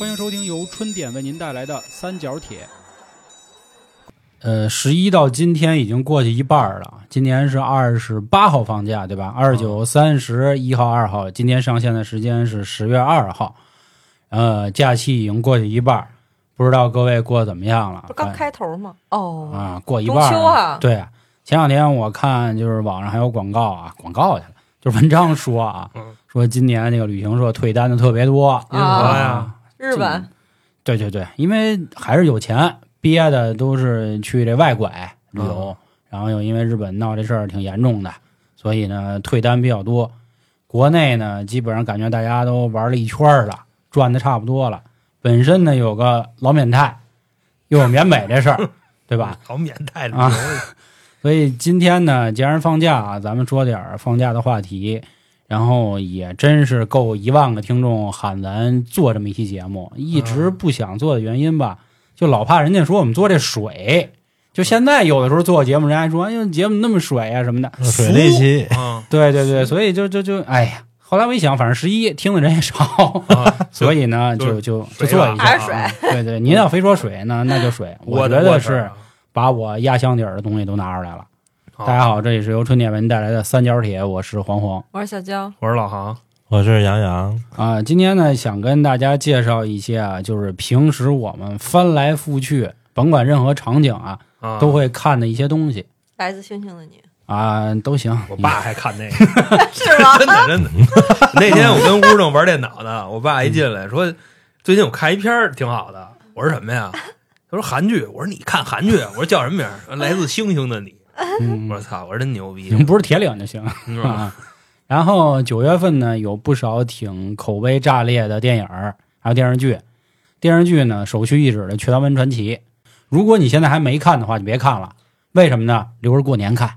欢迎收听由春点为您带来的三角铁。呃，十一到今天已经过去一半了，今年是二十八号放假，对吧？二九、三十一号、二号，今天上线的时间是十月二号。呃，假期已经过去一半，不知道各位过得怎么样了？不刚开头吗？哦，啊，过一半了秋啊对啊，前两天我看就是网上还有广告啊，广告去了，就是文章说啊，嗯说今年这个旅行社退单的特别多啊呀？日本对对对，因为还是有钱，憋的都是去这外拐旅游，然后又因为日本闹这事儿挺严重的，所以呢退单比较多。国内呢，基本上感觉大家都玩了一圈儿了，赚的差不多了。本身呢有个老缅泰，又有缅北这事儿，对吧？老缅泰的啊 所以今天呢，既然放假啊，咱们说点儿放假的话题。然后也真是够一万个听众喊咱做这么一期节目，一直不想做的原因吧，就老怕人家说我们做这水。就现在有的时候做节目，人家说哎呦节目那么水啊什么的，水那期嗯对对对，所以就就就哎呀，后来我一想，反正十一听的人也少，啊，所以呢就就就做一下。还是水啊对对，您要非说水呢，那就水。我觉得是啊把我压箱底儿的东西都拿出来了。大家，好，这里是由春点为您带来的三角铁，我是黄黄我是小娇，我是老航，我是杨洋，啊。今天呢，想跟大家介绍一些啊，就是平时我们翻来覆去，甭管任何场景啊，啊，都会看的一些东西来自星星的你啊，都行。我爸还看那个，是吗？真的真的。那天我跟屋正玩电脑呢，我爸一进来说，最近我看一片儿挺好的。我说什么呀？他说韩剧。我说你看韩剧？我说叫什么名来自星星的你。嗯我操，我说真牛逼你。们不是铁岭就行你知道吗？啊。然后九月份呢，有不少挺口碑炸裂的电影儿，还有电视剧。电视剧呢，首屈一指的《雀刀门传奇》，如果你现在还没看的话，就别看了。为什么呢？留着过年看，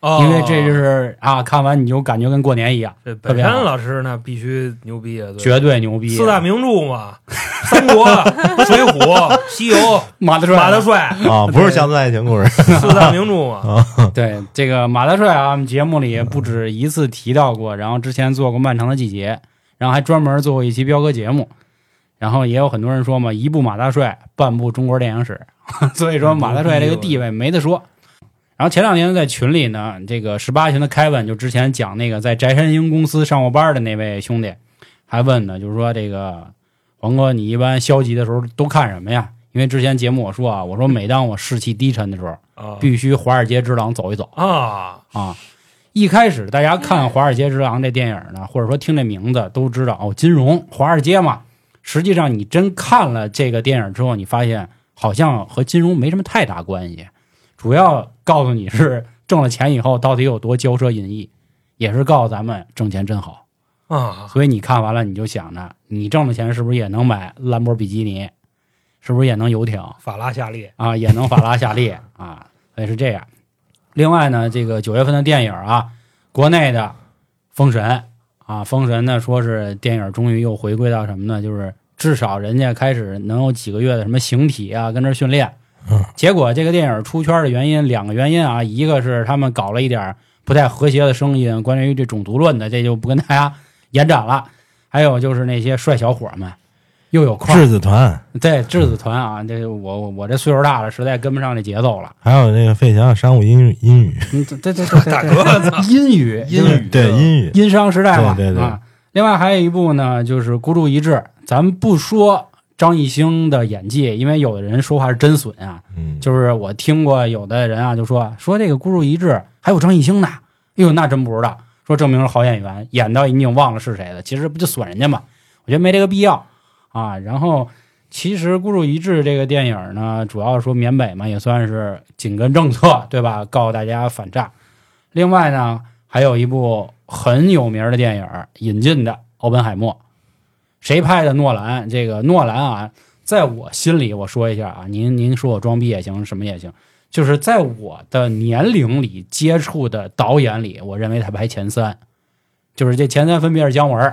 哦因为这就是啊，看完你就感觉跟过年一样，这本山老师那必须牛逼啊！对绝对牛逼。四大名著嘛，《三国》《水浒》《西游 》马大帅，马大帅，啊，不是乡村爱情故事，四大名著嘛。对这个马大帅啊，我们节目里不止一次提到过，然后之前做过《漫长的季节》，然后还专门做过一期彪哥节目，然后也有很多人说嘛，一部马大帅，半部中国电影史，所以说马大帅这个地位没得说。然后前两天在群里呢，这个十八群的凯文就之前讲那个在翟山鹰公司上过班的那位兄弟，还问呢，就是说这个黄哥，你一般消极的时候都看什么呀？因为之前节目我说啊，我说每当我士气低沉的时候，啊必须《华尔街之狼》走一走。啊，啊。一开始大家看《华尔街之狼》这电影呢，或者说听这名字都知道哦，金融华尔街嘛。实际上你真看了这个电影之后，你发现好像和金融没什么太大关系，主要告诉你是 挣了钱以后到底有多骄奢淫逸，也是告诉咱们挣钱真好。啊，所以你看完了，你就想着你挣的钱是不是也能买兰博比基尼，是不是也能游艇？法拉夏利啊，也能法拉夏利 啊，所以是这样。另外呢，这个九月份的电影啊，国内的《封神》啊，《封神》呢说是电影终于又回归到什么呢？就是至少人家开始能有几个月的什么形体啊，跟这训练。嗯结果这个电影出圈的原因两个原因啊，一个是他们搞了一点不太和谐的声音，关于这种族论的，这就不跟大家延展了。还有就是那些帅小伙们又有块儿质子团，对质子团啊，这我我我这岁数大了，实在跟不上这节奏了。还有那个费翔商务英语英语，嗯，对对对对对，大哥操英语英语对英语，殷商时代嘛，对对对啊。另外还有一部呢，就是孤注一掷。咱们不说张艺兴的演技，因为有的人说话是真损啊。嗯，就是我听过有的人啊，就说说这个孤注一掷还有张艺兴呢，哎呦，那真不知道。说证明是好演员，演到已经忘了是谁了，其实不就损人家嘛？我觉得没这个必要啊。然后其实孤注一掷这个电影呢，主要说缅北嘛，也算是紧跟政策，对吧？告诉大家反诈。另外呢，还有一部很有名的电影引进的《奥本海默》，谁拍的？诺兰。这个诺兰啊，在我心里，我说一下啊，您您说我装逼也行，什么也行，就是在我的年龄里接触的导演里，我认为他排前三，就是这前三分别是姜文、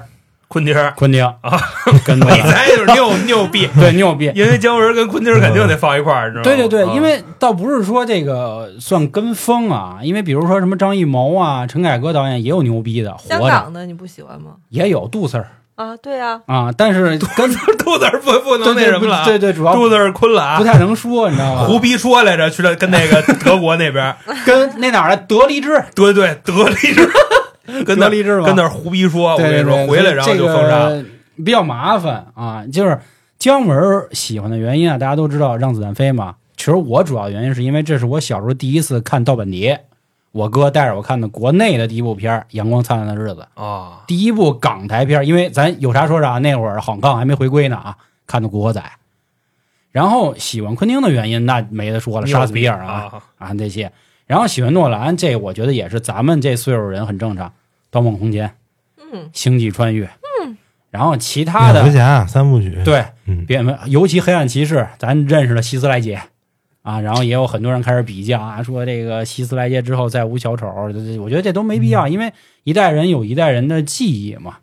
昆汀儿，昆汀啊，跟 你猜就是牛牛逼，对牛逼。因为姜文跟昆汀肯定得放一块儿，你知道吗？对对对，啊因为倒不是说这个算跟风啊，因为比如说什么张艺谋啊、陈凯歌导演也有牛逼的，活着香港的你不喜欢吗？也有杜 Sir 啊，对啊，啊，但是 跟肚子不不能那什么了啊，对对，主要肚子儿坤了啊不，太能说，你知道吗？胡逼说来着，去了跟那个 德国那边，跟那哪儿来德离支，对对，德力士，跟德离支嘛，跟那儿胡逼说，我跟你说，回来然后就封杀，比较麻烦啊。就是姜文喜欢的原因啊，大家都知道《让子弹飞》嘛。其实我主要原因是因为这是我小时候第一次看盗版碟，我哥带着我看的国内的第一部片《阳光灿烂的日子》，啊，第一部港台片。因为咱有啥说啥，那会儿香港还没回归呢啊，看的《古惑仔》。然后喜欢昆汀的原因那没得说了，杀死比尔啊啊，啊这些。然后喜欢诺兰，这我觉得也是咱们这岁数人很正常，《盗梦空间》。嗯，星际穿越，嗯，然后其他的蝙蝠侠三部曲，，对，嗯，蝙蝠，尤其黑暗骑士，咱认识了希斯莱杰啊，然后也有很多人开始比较啊，说这个希斯莱杰之后再无小丑，我觉得这都没必要，因为一代人有一代人的记忆嘛。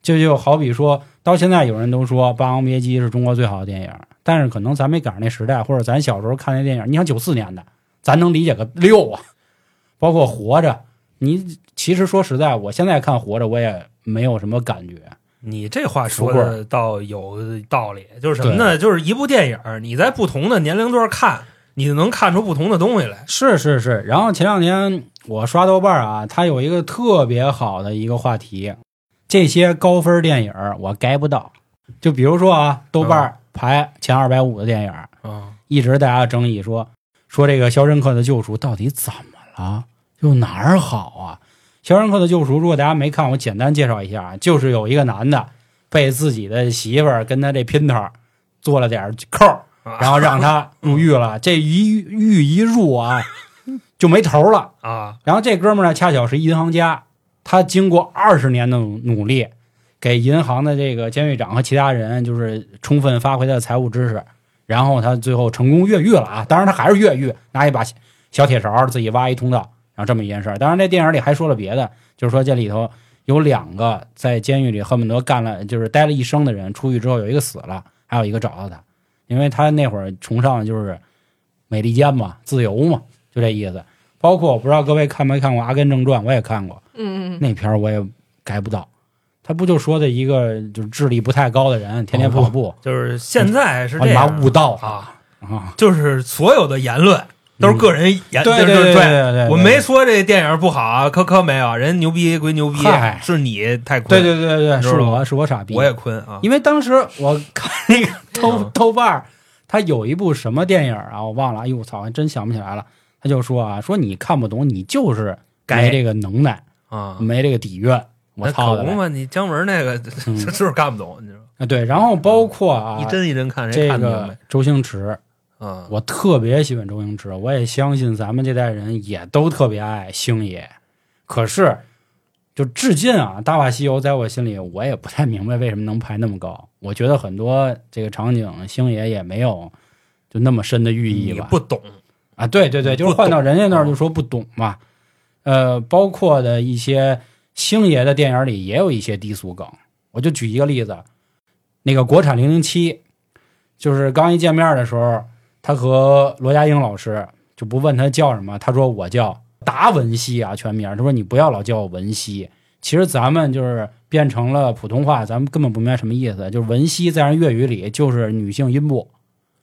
就就好比说到现在，有人都说《霸王别姬》是中国最好的电影，但是可能咱没赶上那时代，或者咱小时候看那电影，你想九四年的，咱能理解个六啊。包括《活着》，你其实说实在，我现在看《活着》，我也没有什么感觉。你这话说的倒有道理，就是什么呢？就是一部电影，你在不同的年龄段看，你就能看出不同的东西来。是是是，然后前两天我刷豆瓣啊，它有一个特别好的一个话题，这些高分电影我 get 不到。就比如说啊，豆瓣排前二百五的电影，啊，一直大家争议说说这个《肖申克的救赎》到底怎么了，就哪儿好啊？《肖申克的救赎》如果大家没看，我简单介绍一下啊，就是有一个男的被自己的媳妇儿跟他这姘头做了点扣儿，然后让他入狱了。这一狱一入啊，就没头了。啊，然后这哥们儿呢，恰巧是银行家，他经过二十年的努努力，给银行的这个监狱长和其他人，就是充分发挥他的财务知识，然后他最后成功越狱了啊！当然他还是越狱，拿一把小铁勺自己挖一通道，然后这么一件事儿。当然这电影里还说了别的，就是说这里头有两个在监狱里恨不得干了就是待了一生的人，出狱之后有一个死了，还有一个找到他，因为他那会儿崇尚的就是美利坚嘛，自由嘛，就这意思。包括我不知道各位看没看过《阿甘正传》，我也看过嗯嗯那片儿，我也改不到。他不就说的一个就是智力不太高的人，天天跑步，就是现在是我你妈这样悟道啊，啊！就是所有的言论都是个人演，对对对对对，我没说这电影不好啊，科科没有，人牛逼归牛逼，是你太对，对对对，是我是我傻逼，我也坤啊，因为当时我看那个豆嗯豆瓣儿，他有一部什么电影啊，我忘了，哎呦我操，还真想不起来了。他就说啊，说你看不懂，你就是该没这个能耐，啊，没这个底蕴。我操可不嘛，你姜文那个嗯 就是看不懂，你知道吗？啊！对，然后包括啊，一帧一帧看，谁这个周星驰，白啊？我特别喜欢周星驰，我也相信咱们这代人也都特别爱星爷。可是，就至今啊，《大话西游》在我心里，我也不太明白为什么能排那么高。我觉得很多这个场景，星爷也没有就那么深的寓意吧。不懂，啊，对对对，就是换到人家那儿就说不懂嘛。呃，包括的一些星爷的电影里也有一些低俗梗。我就举一个例子，那个国产零零七，就是刚一见面的时候，他和罗家英老师就不问他叫什么，他说我叫达文西啊，全名。他说你不要老叫我文西。其实咱们就是变成了普通话，咱们根本不明白什么意思。就是文西在人粤语里就是女性阴部，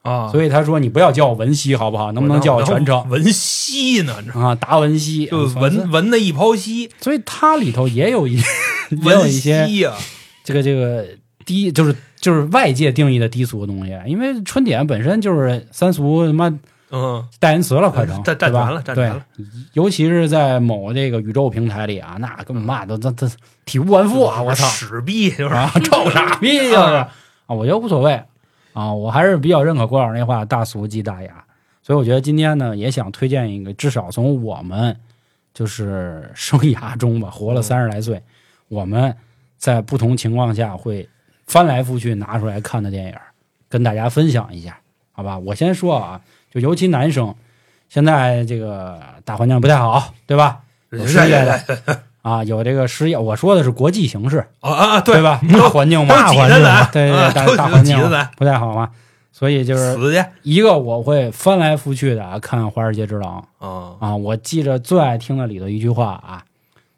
啊，所以他说你不要叫我文西好不好？能不能叫我全称？文西呢？啊，达文西就嗯文文的一泡稀，所以它里头也有一也有文一些这个这个低，就是就是外界定义的低俗的东西，因为春点本身就是三俗他妈嗯，代言词了，快成占占对吧？全了，占全了，对，尤其是在某这个宇宙平台里啊，那根本嘛都这这体无完肤啊！我操。屎逼就是啊，臭傻 逼就是。啊，我觉得无所谓。啊，我还是比较认可郭老师那话，大俗即大雅。所以我觉得今天呢，也想推荐一个，至少从我们就是生涯中吧，活了三十来岁，我们在不同情况下会翻来覆去拿出来看的电影，跟大家分享一下，好吧？我先说啊，就尤其男生，现在这个大环境不太好，对吧？有失业的啊，有这个失业，我说的是国际形势，啊啊，对吧？大环境都嘛，挤着咱，对大大环境不太好嘛，所以就是一个我会翻来覆去的啊看《华尔街之狼》啊啊，我记着最爱听的里头一句话啊，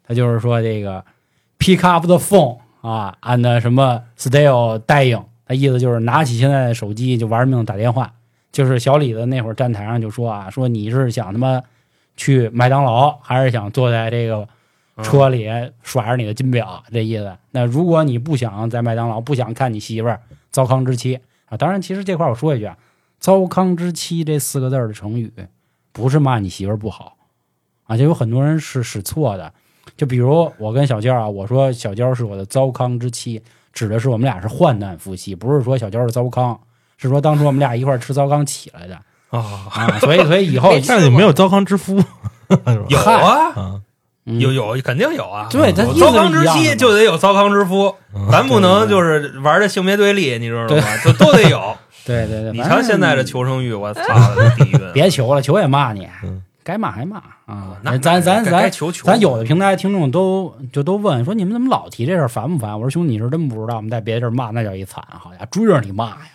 他就是说这个 pick up the phone 啊，and 什么 still dying，他意思就是拿起现在的手机就玩命打电话。就是小李子那会儿站台上就说啊，说你是想他妈去麦当劳，还是想坐在这个嗯车里耍着你的金表？这意思。那如果你不想在麦当劳，不想看你媳妇儿糟糠之妻啊，当然，其实这块我说一句啊，“糟糠之妻”这四个字儿的成语，不是骂你媳妇儿不好啊，就有很多人是使错的。就比如我跟小娇啊，我说小娇是我的糟糠之妻，指的是我们俩是患难夫妻，不是说小娇是糟糠，是说当初我们俩一块儿吃糟糠起来的啊，啊。所以，所以以后没但是你没有糟糠之夫，有啊，有有肯定有啊。对他糟糠之妻就得有糟糠之夫，嗯咱不能就是玩的性别对立，你知道吗？就都得有。对对对，你瞧现在这求生欲，我操。别求了，求也骂你嗯，该骂还骂啊。那咱咱咱咱有的平台听众都就都问说你们怎么老提这事儿烦不烦？我说兄弟你是真不知道，我们在别地儿骂那叫一惨，好家伙，追着你骂呀，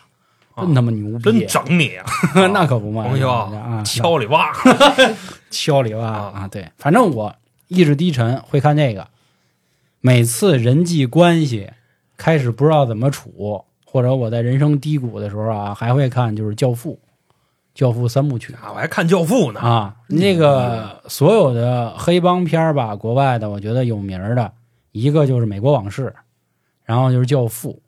真他妈牛逼，真整你啊！那可不嘛，敲里哇，敲里哇啊啊！对，反正我意志低沉会看这个，每次人际关系开始不知道怎么处，或者我在人生低谷的时候啊，还会看就是《教父》《教父》三部曲啊我还看教父呢。啊。那个所有的黑帮片儿吧，国外的我觉得有名儿的一个就是《美国往事》，然后就是《教父》，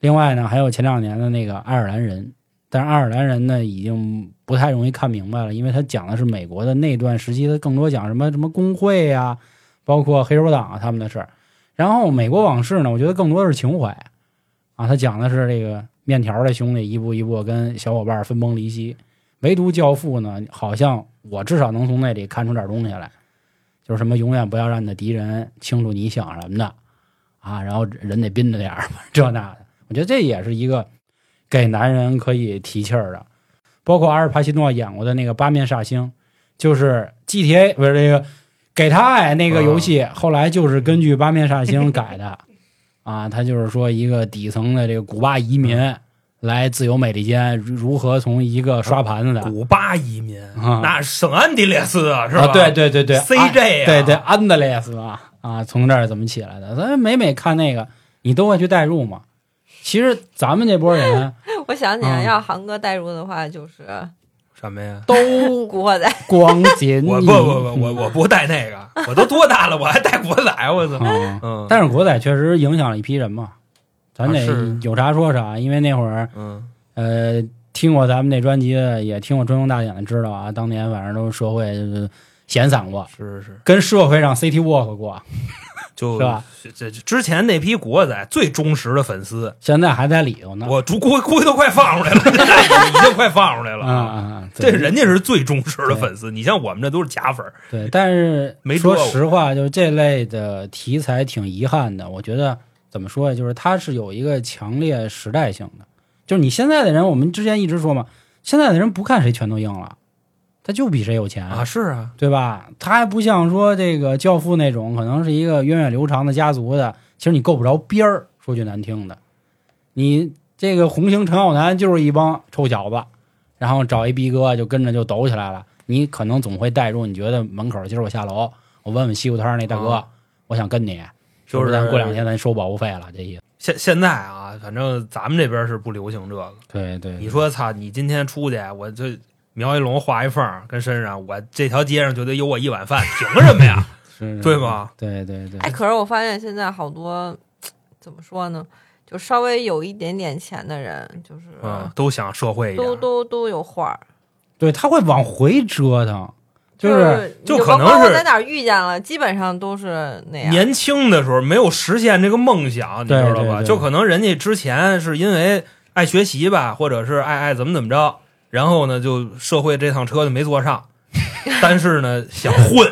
另外呢还有前两年的那个《爱尔兰人》。但是爱尔兰人呢，已经不太容易看明白了，因为他讲的是美国的那段时期，他更多讲什么什么工会呀、包括黑手党啊他们的事儿。然后美国往事呢，我觉得更多的是情怀啊，他讲的是这个面条的兄弟一步一步跟小伙伴分崩离析。唯独教父呢，好像我至少能从那里看出点东西来，就是什么永远不要让你的敌人清楚你想什么的啊，然后人得憋着点儿，这那的。我觉得这也是一个给男人可以提气儿的。包括阿尔帕西诺演过的那个《八面煞星》，就是 GTA 不是这个给他爱那个游戏，后来就是根据《八面煞星》改的 啊。他就是说一个底层的这个古巴移民来自由美利坚，如如何从一个刷盘子的古巴移民，啊那圣安地列斯啊，是吧？啊，对对对对 CJ 啊对对，安德烈斯啊啊，从这儿怎么起来的？咱每每看那个，你都会去代入嘛。其实咱们这波人 我想起来，嗯要韩哥代入的话，就是什么呀？都 古惑仔。光紧 我不不不，我我不带那个，我都多大了，我还带国仔，我操！嗯，嗯，但是国仔确实影响了一批人嘛，咱得有啥说啥，因为那会儿嗯呃听过咱们那专辑的，也听过《中庸大典》的，知道啊，当年反正都社会就是闲散过，是是，跟社会上 City walk 过，就是吧？这这之前那批国仔最忠实的粉丝，现在还在里头呢。我估估估计都快放出来了，已经快放出来了啊啊啊！这对人家是最忠实的粉丝，你像我们这都是假粉儿。对，但是没说实话，就是这类的题材挺遗憾的。我觉得怎么说呀，就是它是有一个强烈时代性的。就是你现在的人，我们之前一直说嘛，现在的人不看谁拳头硬了，他就比谁有钱啊，是啊，对吧？他还不像说这个教父那种，可能是一个源远流长的家族的，其实你够不着边儿。说句难听的，你这个红星陈浩南就是一帮臭小子，然后找一逼哥就跟着就抖起来了。你可能总会带入，你觉得门口今儿我下楼，我问问西湖摊那大哥，啊我想跟你，就是咱过两天咱收保护费了，这意思。现现在啊，反正咱们这边是不流行这个。对对，你说操，你今天出去，我就描一龙画一凤跟身上，我这条街上就得有我一碗饭，凭什么呀？是对吧？对对对，哎，可是我发现现在好多怎么说呢，就稍微有一点点钱的人，就是、嗯，都想社会一点都，都都有画儿，对他会往回折腾，就就是就可能是在哪儿遇见了，基本上都是那样。年轻的时候没有实现这个梦想，你知道吧？对对对就可能人家之前是因为爱学习吧，或者是爱爱怎么怎么着，然后呢，就社会这趟车就没坐上，但是呢，想混。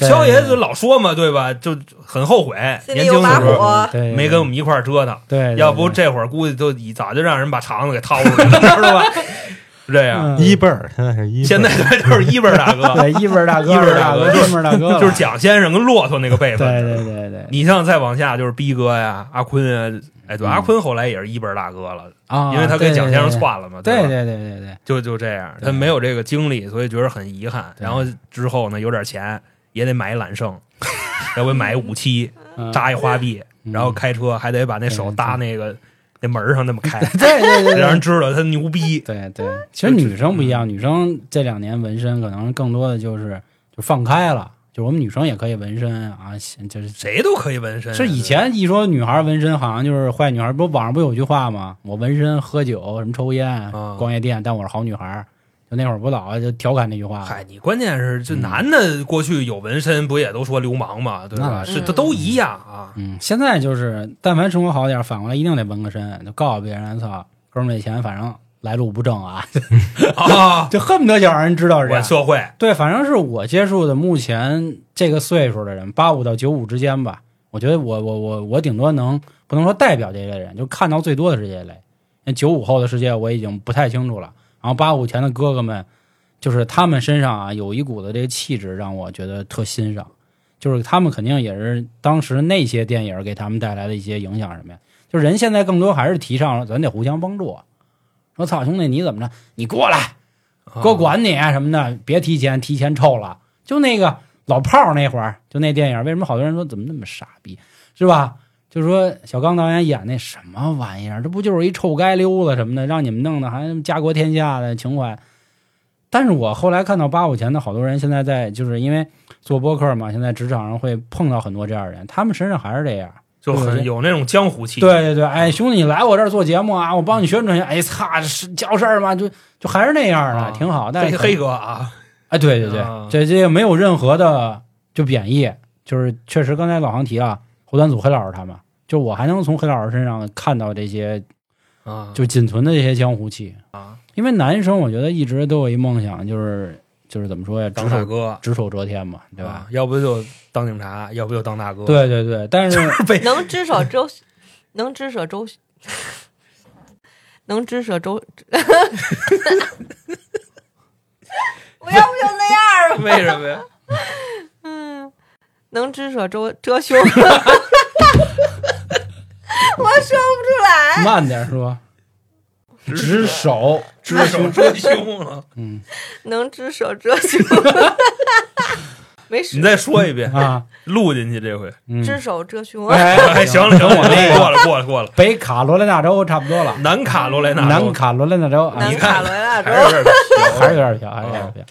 肖爷就老说嘛，对吧？就很后悔，年轻的时候没跟我们一块儿折腾，对，对要不这会儿估计都已早就让人把肠子给掏出来了，知道吧？是这样。嗯。一辈儿，现在是一辈儿，现在对就是一辈儿大哥，对一辈儿大哥，一辈儿大哥，一辈儿大哥，就是蒋先生跟骆驼那个辈分。对对对对。你像再往下就是逼哥呀、阿坤啊，哎，对，嗯。阿坤后来也是一辈儿大哥了，啊，因为他跟蒋先生窜，了嘛，对对对对对，就就这样，他没有这个经历，所以觉得很遗憾。然后之后呢，有点钱也得买一揽胜，要不买一武器，嗯。扎一花臂，然后开车还得把那手搭那个那门儿上那么开，对对对对，让人知道他牛逼。对对，其实女生不一样，女生这两年纹身可能更多的就是就放开了，就我们女生也可以纹身啊，就是谁都可以纹身啊，是以前一说女孩纹身，好像就是坏女孩。不，网上不有句话吗？我纹身、喝酒、什么抽烟、啊逛夜店，但我是好女孩。就那会儿不老就调侃那句话？嗨，你关键是这嗯男的过去有纹身，不也都说流氓嘛，对吧？那是，这都一样啊。嗯，现在就是但凡生活好点，反过来一定得纹个身，就告诉别人，操，哥们儿这钱反正来路不正啊 啊，就恨不得想让人知道是这样。管社会对，反正是我接触的目前这个岁数的人，八五到九五之间吧。我觉得我我我我顶多能不能说代表这类人，就看到最多的是这类。那九五后的世界我已经不太清楚了，然后八五前的哥哥们，就是他们身上啊有一股子这个气质让我觉得特欣赏，就是他们肯定也是当时那些电影给他们带来的一些影响什么呀？就人现在更多还是提倡咱得互相帮助。说操兄弟你怎么着？你过来，啊哥管你啊什么的，别提前，提前臭了。就那个老炮儿那会儿，就那电影，为什么好多人说怎么那么傻逼，是吧？就说小刚导演演那什么玩意儿，这不就是一臭街溜子什么的，让你们弄的还家国天下的情怀。但是我后来看到八五前的好多人，现在在就是因为做播客嘛，现在职场上会碰到很多这样的人，他们身上还是这样。就对很有那种江湖气。对对对，哎，兄弟，你来我这儿做节目啊，我帮你宣传一下。哎，操，是叫事儿吗？就就还是那样的，啊挺好。但是黑黑哥啊，哎，对对对，啊这这个没有任何的就贬义，就是确实刚才老航提了后端组黑老师他们，就我还能从黑老师身上看到这些啊，就仅存的这些江湖气。啊，因为男生我觉得一直都有一梦想，就是就是怎么说呀，当大哥，只手遮天嘛，对吧？啊？要不就当警察，要不就当大哥。，对对对，但是 能只手遮，能只手周，能只手周，我要不就那样吧。为什么呀？嗯，能只手遮遮胸，我说不出来。慢点说，只手只手遮胸了。嗯。能只手遮胸，没你，再说一遍，啊，录进去这回。嗯，只手遮胸。哎，哎，行了行了，过了过了过了。北卡罗来纳州差不多了，南卡罗来纳州，南卡罗来纳州，啊南你看卡罗来纳州。还是有点还是有点飘，还是有点飘。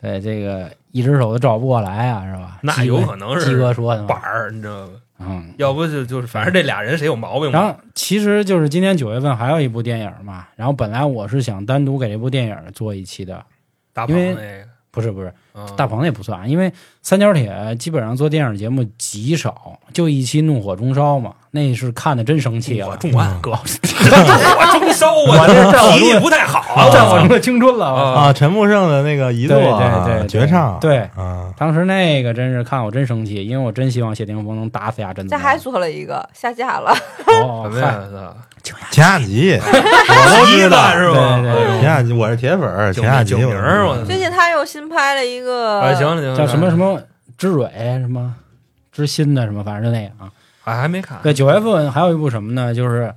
对，这个一只手都找不过来啊，是吧？那有可能是鸡哥说的板儿，你知道吗？嗯。要不就就是，反正这俩人谁有毛病嘛？然后其实就是今年九月份还有一部电影嘛，然后本来我是想单独给这部电影做一期的，大因为鹏那个不是不是，嗯大鹏那不算，因为三角铁基本上做电影节目极少，就一期《怒火中烧》嘛，那是看的真生气了，我重案哥，我中烧 我啊，这战火中脾气不太好啊。战火中的青春了。啊啊，陈木胜的那个一对座啊对对对绝唱，对啊，当时那个真是看我真生气，因为我真希望谢霆锋能打死呀甄子丹。这还做了一个下架了，哦什，么 嗨呀？秦雅集，我都知道。是吧？秦雅集，我是铁粉儿，秦雅集九名儿我最近他又新拍了一个，啊，行了行，叫什么什么知蕊什么知心的什么，反正就那个啊。还还没看。对，九月份还有一部什么呢？就是《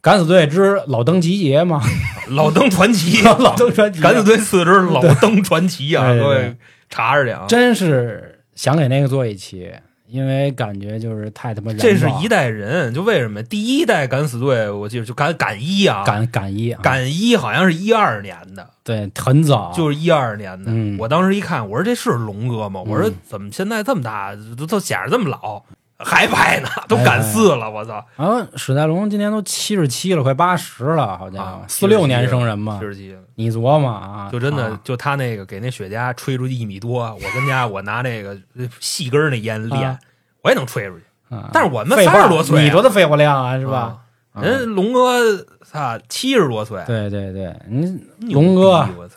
敢死队之老登集结》嘛，老登传奇，老登传奇，敢死队四之老登传奇啊！各位查着点啊！真是想给那个做一期，因为感觉就是太他妈这是一代人，就为什么第一代敢死队，我记得就敢敢一啊，敢敢一啊，敢一好像是一二年的，对很早，就是一二年的。嗯我当时一看，我说这是龙哥吗？我说嗯怎么现在这么大，都都显着这么老，还拍呢，都赶四了，我操！啊史泰龙今年都七十七了，快八十了，好家伙四六年生人嘛七，十七了，你琢磨啊，就真的啊就他那个给那雪茄吹出去一米多，我跟家我拿那个细根儿那烟练啊，我也能吹出去。啊但是我们三十多岁啊你多大肺活量啊，是吧？啊？人龙哥操七十多岁，对对对，你龙哥我操，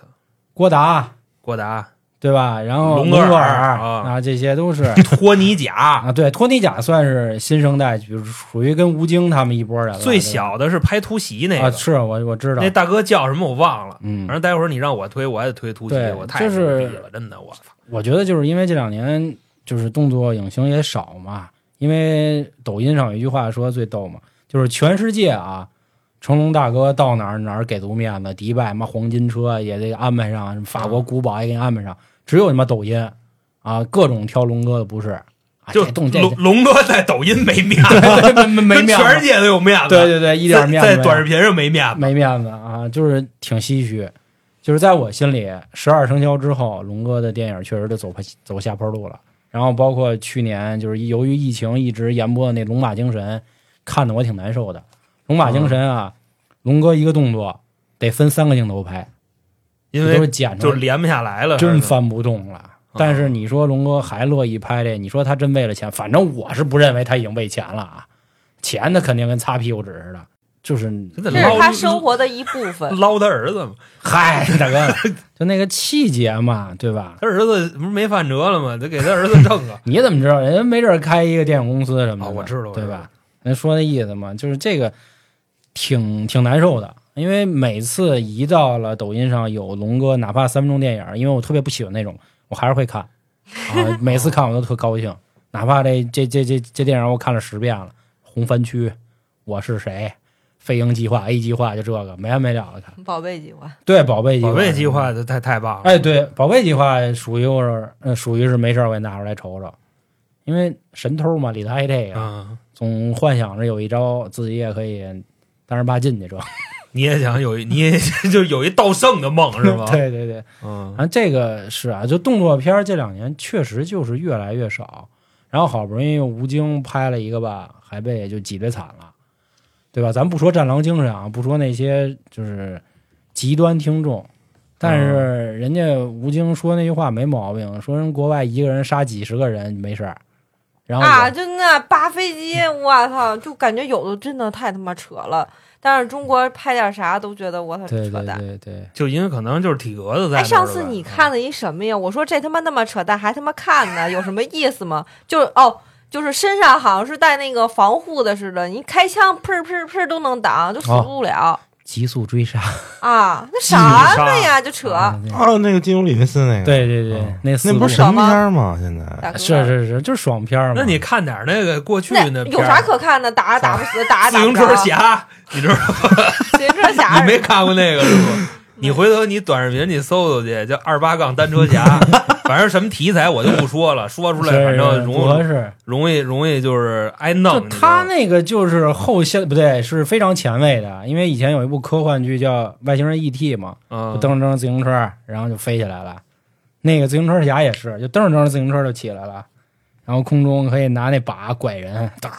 郭达郭达、对吧？然后龙格格尔啊啊，这些都是 托尼贾，啊，对，托尼贾算是新生代，就是属于跟吴京他们一波人了。最小的是拍突袭那啊，个，是我我知道那，大哥叫什么我忘了。嗯反，正待会儿你让我推，我还得推突袭，我太就是牛逼了，真的，我操！我觉得就是因为这两年就是动作影星也少嘛，因为抖音上有一句话说最逗嘛，就是全世界啊，成龙大哥到哪儿哪儿给足面子，迪拜嘛黄金车也得安排上，法国古堡也给你安排上，只有他妈抖音啊，各种挑龙哥的不是啊，就龙龙哥在抖音没面子，没面子，全世界都有面子。对对对，一点面子在在短视频上没面子。没面子啊，就是挺唏嘘。就是在我心里，十二生肖之后，龙哥的电影确实就走走下坡路了。然后包括去年，就是由于疫情一直延播的那《龙马精神》，看得我挺难受的。《龙马精神》啊，龙哥一个动作得分三个镜头拍，因为剪出来，连不下来了，真翻不动了。但是你说龙哥还乐意拍这，你说他真为了钱？反正我是不认为他已经为钱了啊，钱他肯定跟擦屁股纸似的，就是这是他生活的一部分。捞他儿子嘛，嗨，大哥，就那个气节嘛，对吧？他儿子不是没饭辙了吗？得给他儿子挣啊。你怎么知道人家没准儿开一个电影公司什么的？啊我知道我知道对吧？人说那意思嘛，就是这个挺挺难受的，因为每次一到了抖音上有龙哥，哪怕三分钟电影，因为我特别不喜欢那种，我还是会看啊，每次看我都特高兴，哪怕这这这这这电影我看了十遍了，《红番区》，我是谁？飞鹰计划 A 计划就这个没完没了的看，宝贝计划，对宝贝计划，宝贝计划这太太棒了。哎，对，宝贝计划属于我是，呃，属于是没事儿我也拿出来瞅瞅，因为神偷嘛，里头还这个，嗯，总幻想着有一招自己也可以当十八进去，这你也想有一，你也 就有一盗圣的梦是吧？，对对对，嗯啊，这个是啊，就动作片儿这两年确实就是越来越少，然后好不容易吴京拍了一个吧，还被就挤兑惨了，对吧？咱不说战狼精神啊，不说那些就是极端听众。但是人家吴京说那句话没毛病，说人国外一个人杀几十个人没事儿，然后啊，就那扒飞机，我操，就感觉有的真的太他妈扯了。但是中国拍点啥都觉得我操对对扯淡。对对，就因为可能就是体格子在哎，上次你看了一什么呀？我说这他妈那么扯淡，还他妈看呢，有什么意思吗？就是哦，就是身上好像是带那个防护的似的，你开枪砰砰砰都能挡，就死哦不了、极速追杀，啊！那击啥杀 呢呀？就扯。啊那个金庸里维斯那个，对对对嗯，那那不是神片吗？现在是是是，就是爽片。那你看点那个过去那那有啥可看的？打打不死，打打 自行车。侠，你知道吗？自行车侠 你没看过那个是不？你回头你短视频你搜搜去，叫二八杠单车侠，反正什么题材我就不说了，说出来反正是不合容。容易容易就是挨就弄。他那个就是后现不对，是非常前卫的，因为以前有一部科幻剧叫《外星人 E.T.》嘛，就嗯，蹬着蹬着自行车，然后就飞起来了。那个自行车侠也是，就蹬着蹬着自行车就起来了，然后空中可以拿那把拐人，哒，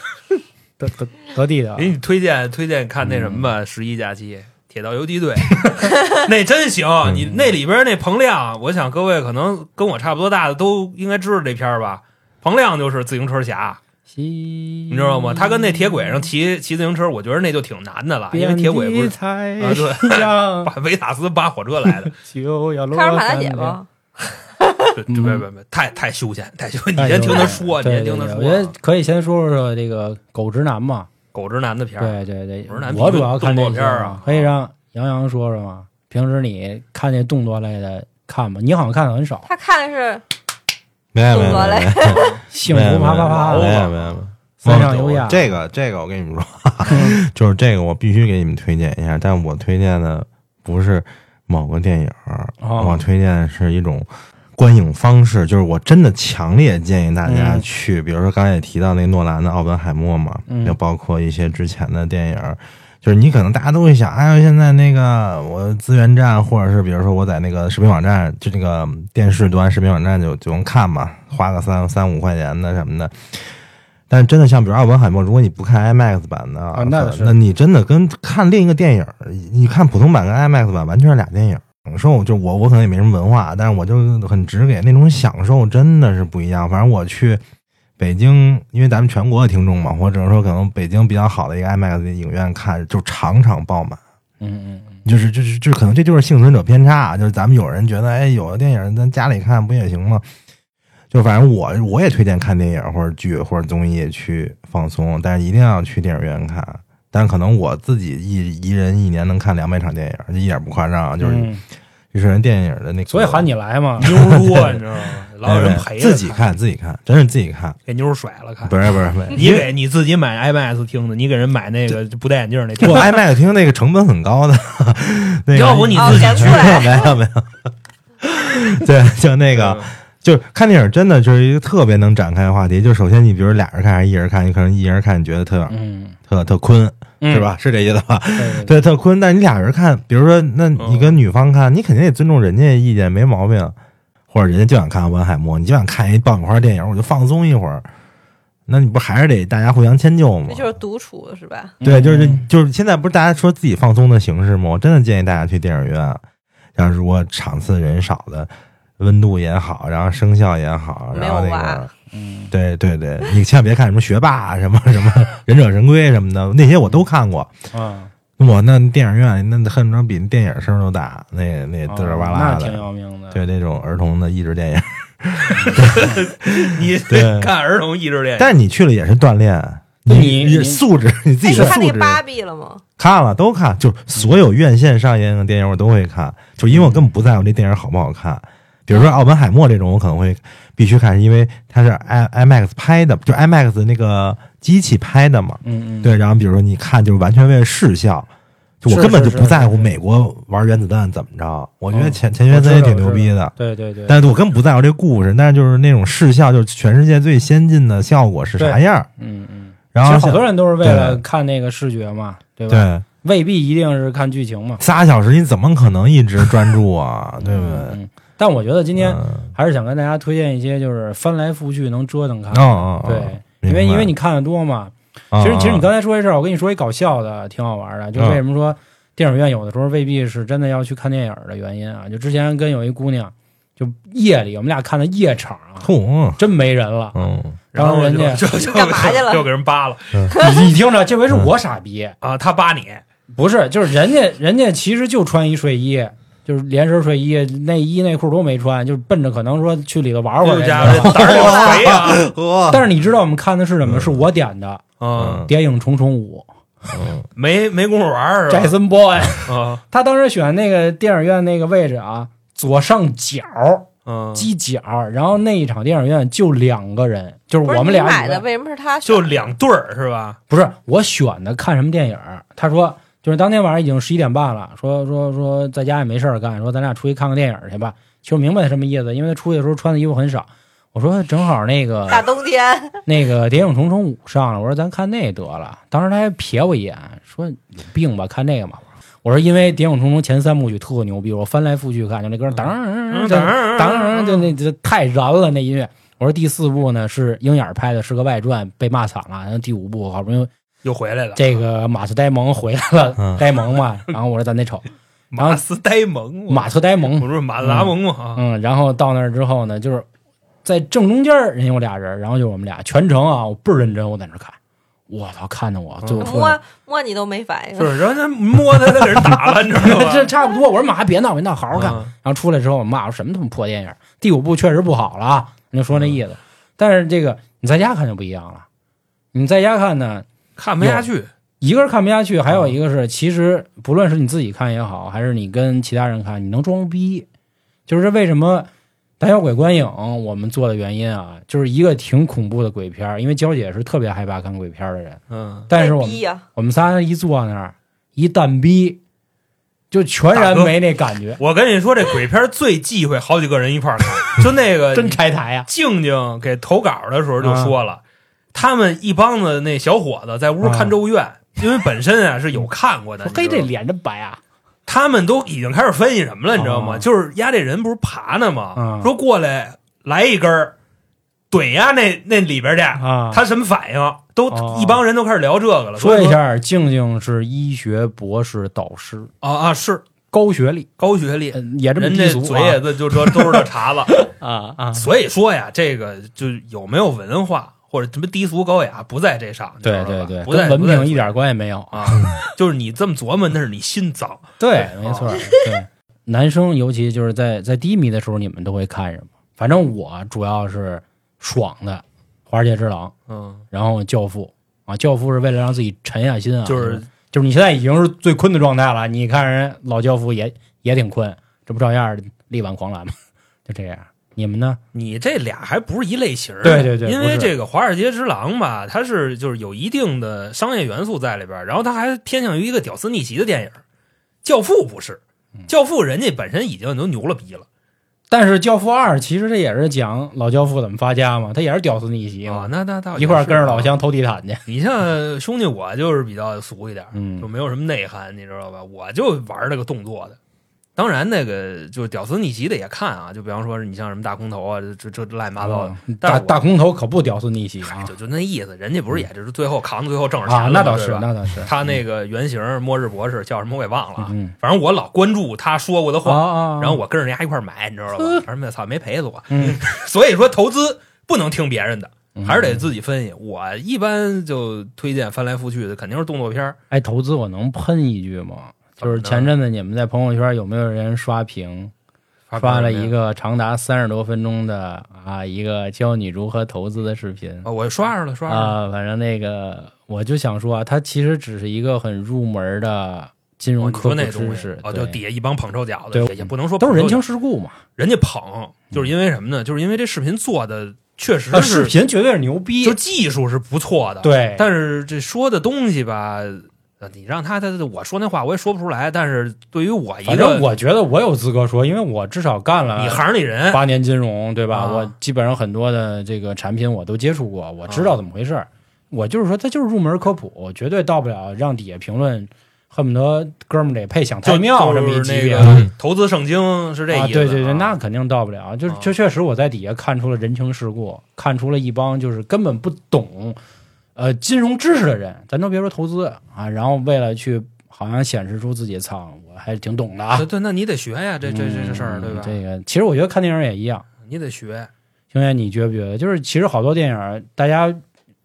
得得得地的给。你推荐推荐看那什么十一假期》。铁道游击队，那真行！嗯你那里边那彭亮，我想各位可能跟我差不多大的都应该知道这片儿吧？彭亮就是自行车侠，你你知道吗？他跟那铁轨上骑骑自行车，我觉得那就挺难的了，因为铁轨不是啊对 把维塔斯扒火车来的，就要落看着马大姐山吧，这这 别别别，太太休闲，太休闲。你先听他说，你先听他对对我觉得说。可以先说说这个狗直男嘛。狗直男的片儿，对对对狗直男，我主要看动作片儿啊可以让杨洋说说吗？平时你看那动作类的看吗？你好像看的很少，他看的是没有没有动作类 幸福啪啪啪没的，有没有没有。三上优雅。这个这个我跟你们说，就是这个我必须给你们推荐一下，但我推荐的不是某个电影，哦我推荐的是一种观影方式，就是我真的强烈建议大家嗯去，比如说刚才也提到那诺兰的《奥本海默》嘛，嗯就包括一些之前的电影。就是你可能大家都会想，哎呦，现在那个我资源站，或者是比如说我在那个视频网站，就那个电视端视频网站就就能看嘛，花个三三五块钱的什么的。但真的像比如奥本海默，如果你不看 IMAX 版的啊那那你真的跟看另一个电影，你看普通版跟 IMAX 版完全是俩电影。享受就我我可能也没什么文化，但是我就很直给那种享受真的是不一样。反正我去北京，因为咱们全国的听众嘛，或者说可能北京比较好的一个 IMAX 的影院看，就场场爆满。嗯嗯嗯，就是就是就是可能这就是幸存者偏差，就是咱们有人觉得，哎，有的电影咱家里看不也行吗？就反正我我也推荐看电影或者剧或者综艺去放松，但是一定要去电影院看。但可能我自己一一人一年能看两百场电影，一点不夸张，就是嗯就是人电影的那个，所以喊你来嘛。妞儿多，你知道吗？老有人陪着自己看自己看，真是自己看，给妞甩了看。不是不是不是，你给你自己买 IMAX 听的，你给人买那个不戴眼镜那听我 IMAX 听那个成本很高的，那个要不你哦自己去 没有没有，对，就那个就是看电影真的就是一个特别能展开的话题。就首先你比如俩人看还是一人看，你可能一人看你觉得特嗯，特特坤，嗯是？吧？是这意思吧？对特坤。但你俩人看，比如说，那你跟女方看，你肯定得尊重人家的意见，没毛病。或者人家就想看文海默，你就想看一爆米花电影，我就放松一会儿。那你不还是得大家互相迁就吗那？就是独处是吧？对，就是嗯就是现在不是大家说自己放松的形式吗？我真的建议大家去电影院，像如果场次人少的，温度也好，然后声效也好，然后那没有娃个，嗯对对对，你千万别看什么学霸什么什么忍者神龟什么的，那些我都看过。嗯，我那电影院那恨不得比那电影声都大，那那嘚儿哇啦的那挺的。要命的。对那种儿童的益智电影，你 看儿童益智电影，但你去了也是锻炼，你你素质你自哎，己的素质你看那个芭比了吗？看了都看，就所有院线上映的电影我都会看，就因为我根本不在乎这电影好不好看。比如说《奥本海默》这种，我可能会必须看，因为它是 i IMAX 拍的，就 IMAX 那个机器拍的嘛。嗯嗯，对，然后比如说你看，就是完全为了视效，就我根本就不在乎美国玩原子弹怎么着。我觉得哦钱钱学森也挺牛逼的，对对对，但是我根本不在乎这故事，但是就是那种视效，就是全世界最先进的效果是啥样。嗯嗯，然后其实好多人都是为了看那个视觉嘛，对吧？对未必一定是看剧情嘛，仨小时，你怎么可能一直专注啊？对不对？嗯，但我觉得今天嗯还是想跟大家推荐一些，就是翻来覆去能折腾看。哦哦，哦对，因为因为你看的多嘛。哦其实其实你哦刚才说这事儿，我跟你说一搞笑的，挺好玩的。就嗯为什么说电影院有的时候未必是真的要去看电影的原因啊？就之前跟有一姑娘，就夜里我们俩看的夜场啊，吐，真没人了。嗯然后人家就就就干嘛去了又给人扒了 你你听着，这回是我傻逼，啊！他扒你，不是，就是人家人家其实就穿一睡衣，就是连身睡衣、内衣内裤都没穿，就是奔着可能说去里头玩会儿这去。家伙胆儿挺肥啊！但是你知道我们看的是什么？是我点的嗯，《谍影重重五嗯没没工夫玩儿》是吧？，Jason 啊，他当时选那个电影院那个位置啊，左上角嗯，犄角，然后那一场电影院就两个人，就是我们俩买的，为什么是他选就？两对儿是吧？不是我选的看什么电影？他说就是当天晚上已经十一点半了，说说说在家也没事儿干，说咱俩出去看个电影去吧。其实明白他什么意思，因为他出去的时候穿的衣服很少。我说正好那个大冬天，那个《谍影重重五》上了，我说咱看那得了。当时他还瞥我一眼，说有病吧，看那个嘛。我说因为《谍影重重》前三部曲特牛逼，我翻来覆去看，就那歌当嗯当当当，就那就太燃了那音乐。我说第四部呢是鹰眼拍的，是个外传，被骂惨了。然后第五部好不容易又回来了。这个马特呆萌回来了，嗯呆萌嘛。然后我说咱得瞅 马斯呆萌，马特呆萌我，说马达蒙嘛啊，嗯，然后到那儿之后呢，就是在正中间儿人有俩人，然后就我们俩全程啊，我倍儿认真，我在那儿看，我操，看的我最后出来摸摸你都没反应。就是然后他摸他，他给人打了，你知道吗？这差不多。我说妈，别闹别闹，好好看。嗯然后出来之后，我骂我什么他妈破电影，第五部确实不好了啊，你就说那意思。但是这个你在家看就不一样了，你在家看呢，看不下去。一个是看不下去，还有一个是其实不论是你自己看也好，还是你跟其他人看，你能装逼。就是为什么胆小鬼观影我们做的原因啊，就是一个挺恐怖的鬼片儿，因为娇姐是特别害怕看鬼片儿的人，嗯，但是我们我们仨一坐那儿一蛋逼，就全然没那感觉，我跟你说，这鬼片最忌讳好几个人一块儿看，就那个真拆台呀、静静给投稿的时候就说了，他们一帮子那小伙子在屋看《咒怨》，因为本身啊是有看过的，说嘿，这脸真白啊！他们都已经开始分析什么了，你知道吗？啊就是压这人不是爬呢吗？啊说过来来一根儿，怼呀那那里边去，啊他什么反应？都、哦一帮人都开始聊这个了。说一下，静静是医学博士导师，啊啊，是高学历，高学历，嗯也这么人这低俗嘴也就就说都是这茬子。啊啊！所以说呀，这个就有没有文化或者什么低俗高雅，不在这上。对对对，不在跟文凭一点关系没有。啊，就是你这么琢磨，那是你心脏。对，没错，对。男生尤其就是在在低迷的时候，你们都会看什么？反正我主要是爽的《华尔街之狼》，嗯，然后《教父》啊，《教父》是为了让自己沉下心啊，就是就是你现在已经是最困的状态了，你看人老教父也也挺困，这不照样力挽狂澜吗？就这样，你们呢？你这俩还不是一类型。对对对因为这个《华尔街之狼》吧，它是就是有一定的商业元素在里边儿，然后它还偏向于一个屌丝逆袭的电影。教父不是，嗯教父人家本身已经都牛了逼了，但是《教父二》其实这也是讲老教父怎么发家嘛，他也是屌丝逆袭啊嘛，，那那倒一块儿跟着老乡。乡偷地毯去。你像兄弟，我就是比较俗一点，嗯就没有什么内涵，你知道吧？我就玩这个动作的。当然，那个就是屌丝逆袭的也看啊，就比方说你像什么大空头啊，这这这乱七八糟的，大大空头可不屌丝逆袭啊就就那意思。人家不是也就是最后扛到最后挣着钱啊，了那倒是，那倒是。他那个原型末日博士叫什么我给忘了啊，嗯反正我老关注他说过的啊话，啊，然后我跟着人家一块买，你知道吧？反正操没赔死我。嗯 所以说投资不能听别人的，嗯还是得自己分析。我一般就推荐翻来覆去的，肯定是动作片儿。哎，投资我能喷一句吗？就是前阵子你们在朋友圈有没有人刷屏，刷了一个长达三十多分钟的啊一个教你如何投资的视频啊，我刷着了，刷着了。啊？反正那个我就想说啊，它其实只是一个很入门的金哦融科普知识，，就底下一帮捧臭脚的，对也也不能说都是人情世故嘛。人家捧，就是因为什么呢？就是因为这视频做的确实是，视，频绝对是牛逼就，技术是不错的，。对，但是这说的东西吧，呃你让他他我说那话我也说不出来。但是对于我一反正我觉得我有资格说，因为我至少干了你行里人，八年金融，对吧？啊我基本上很多的这个产品我都接触过，我知道怎么回事儿。我就是说，他就是入门科普，绝对到不了让底下评论恨不得哥们儿得配享太就庙这么一就是那级别。个投资圣经是这啊，意思。对对对，那肯定到不了。就是啊这确实我在底下看出了人情世故，看出了一帮就是根本不懂呃金融知识的人，咱都别说投资啊，然后为了去好像显示出自己仓，我还是挺懂的啊。对对，那你得学呀，这这这这事儿对吧？嗯这个其实我觉得看电影也一样。你得学。兄弟，你觉不觉得？就是其实好多电影，大家，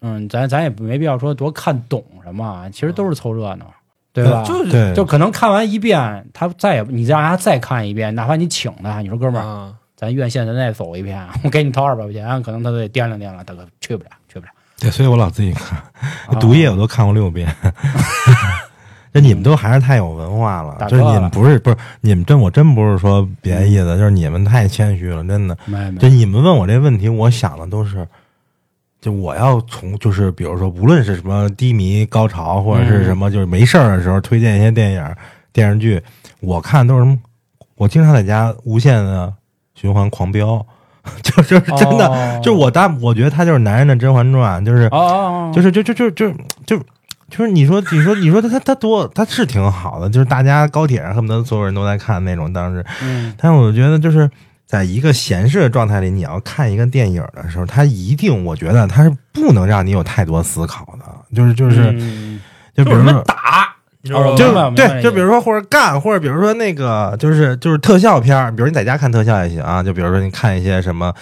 嗯，咱咱也没必要说多看懂什么啊，其实都是凑热闹，对吧？就是，就可能看完一遍，他再也你再让他再看一遍，哪怕你请他，你说哥们儿，啊，咱院线咱再走一遍，我给你掏二百块钱，可能他都得掂量掂量，大哥去不了，去不了。对，所以我老自己看啊 毒液，我都看过六遍。这你们都还是太有文化了，就是你们不是不是你们真我真不是说别的意思，就是你们太谦虚了，真的。就你们问我这问题，我想的都是，就我要从就是比如说，无论是什么低迷高潮，或者是什么就是没事儿的时候推荐一些电影电视剧，我看都是什么，我经常在家无限的循环狂飙，就就是真的，哦。就是我大我觉得他就是男人的《甄嬛传》，就是哦哦，就是就就就就就就是你说你说你说他他他多他是挺好的，就是大家高铁上恨不得所有人都在看那种当时，嗯。但是我觉得就是在一个闲适的状态里，你要看一个电影的时候，他一定我觉得他是不能让你有太多思考的，就是就是、就比如说。就明白明白对，就比如说或者干，或者比如说那个，就是就是特效片儿，比如你在家看特效也行啊。就比如说你看一些什么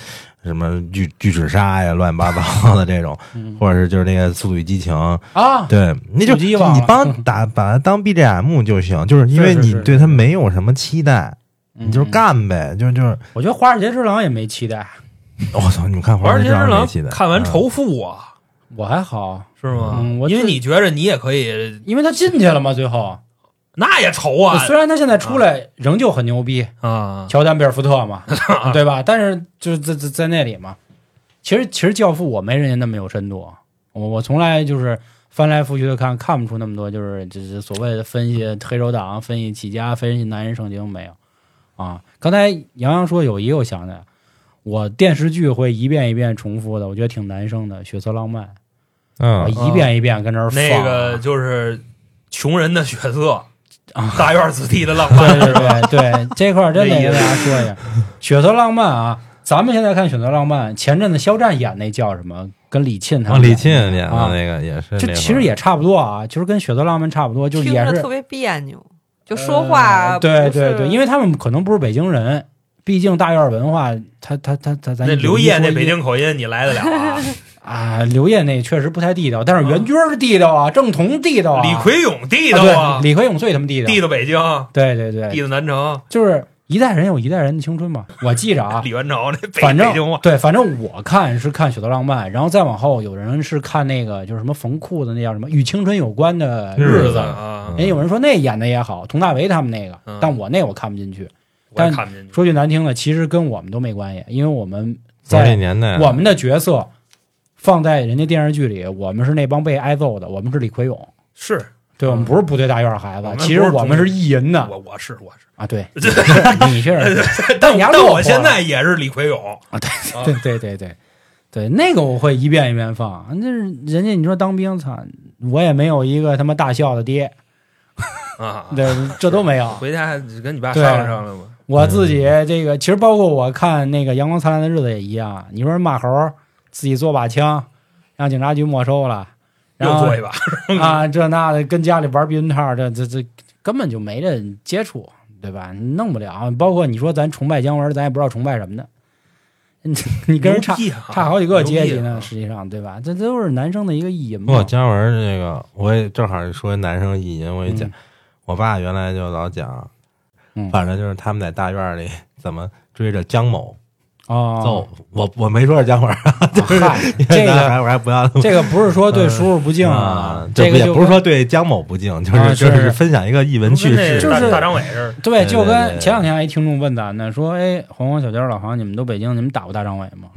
什么巨巨齿鲨呀，乱七八糟的这种，嗯或者是就是那个《速度与激情》，啊，对，那就你帮 打把它当 BGM 就行，就是因为是是是你对它没有什么期待，嗯你就。干呗，就就是我觉得《华尔街之狼》也没期待，我操，你们看《华尔街之狼看完仇富啊，我还好，是吗？嗯我因为你觉着你也可以，因为他进去了嘛，最后。那也愁啊虽然他现在出来仍旧很牛逼，啊！乔丹、贝尔福特嘛，对吧？但是就是在在在那里嘛，其实其实《教父》我没人家那么有深度，我我从来就是翻来覆去的看，看不出那么多，就是就是所谓的分析黑手党、分析起家、分析男人圣经没有啊。刚才杨洋说有一个我想起来，我电视剧会一遍一遍重复的，我觉得挺男生的《血色浪漫》，我嗯，一遍一遍跟那儿放。啊那个就是穷人的血色啊，大院子弟的浪漫，对对对，这块儿真得跟大家说一下，《血色浪漫》啊，咱们现在看《血色浪漫》，前阵子肖战演那叫什么？跟李沁他啊，们演李沁演的啊那个也是其实也差不多啊，就是跟《血色浪漫》差不多，就是特别别扭，就说话呃对对对，因为他们可能不是北京人，毕竟大院文化，他他他他咱那刘烨那北京京口音你来得了啊？啊，刘烨那确实不太地道，但是袁军儿地道啊，郑彤地道啊，李奎勇地啊道啊。对，李奎勇最他妈地道，地道北京，对对对，地道南城，就是一代人有一代人的青春嘛。我记着啊，李元朝那北反正北京话，对，反正我看是看《血色浪漫》，然后再往后有人是看那个就是什么缝裤子，那叫什么与青春有关的日子。日子啊，人有人说那演的也好，佟大为他们那个，嗯。但我那我看不进去。我也看不进去。说句难听的，其实跟我们都没关系，因为我们在年代，我们的角色放在人家电视剧里，我们是那帮被挨揍的，我们是李奎勇，是对，我们不是部队大院孩子其实我们是意淫的我我是我是，啊。对，你是但但我 现在也是李奎勇，啊，对对对对对对，那个我会一遍一遍放。那是人家你说当兵，惨，我也没有一个他妈大孝的爹，啊，对，这都没有。回家跟你爸对商量商量吧。我自己这个，其实包括我看那个《阳光灿烂的日子》也一样。你说马猴自己做把枪，让警察局没收了，然后又做一把，啊这那的跟家里玩避孕套，这这这根本就没这接触，对吧？弄不了。包括你说咱崇拜姜文，咱也不知道崇拜什么的。你你跟人差啊差好几个阶级呢，啊实际上对吧？这都是男生的一个意淫不过嘛。姜文这个，我也正好说男生意淫，我也讲，嗯我爸原来就老讲，嗯反正就是他们在大院里怎么追着姜某哦揍，，我我没说是姜文，嗨，这个还不要这个不是说对叔叔不敬啊，这个也不是说对姜某不敬，就啊是就是是分享一个译文趣事，就是大大张伟似的。对，就跟前两天还一听众问咱呢，说，哎，黄黄、小娇、老黄，你们都北京，你们打过大张伟吗？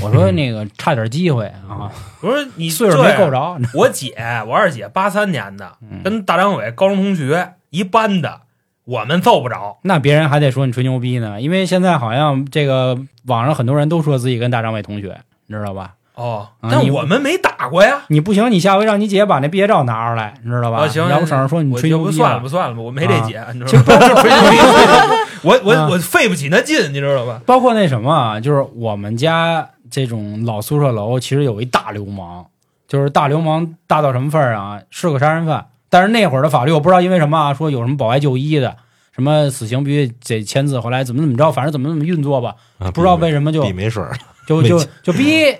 我说 那个差点机会啊，我说你岁数没够着。我姐，我二姐八三年的，嗯跟大张伟高中同学一班的，我们揍不着。那别人还得说你吹牛逼呢，因为现在好像这个网上很多人都说自己跟大张伟同学，你知道吧？哦，但我们没打过呀。你不行，你下回让你姐把那毕业照拿出来，你知道吧？啊，行，要不省着说你吹牛逼算了，不算了吧，我没这啊姐，你知道吗？吹牛逼，我我啊我费不起那劲，你知道吧？包括那什么啊，就是我们家这种老宿舍楼，其实有一大流氓，就是大流氓大到什么份儿啊？是个杀人犯，但是那会儿的法律我不知道因为什么啊，说有什么保外就医的，什么死刑必须得签字，后来怎么怎么着，反正怎么怎么运作吧，啊不知道为什么就没水，就就就逼，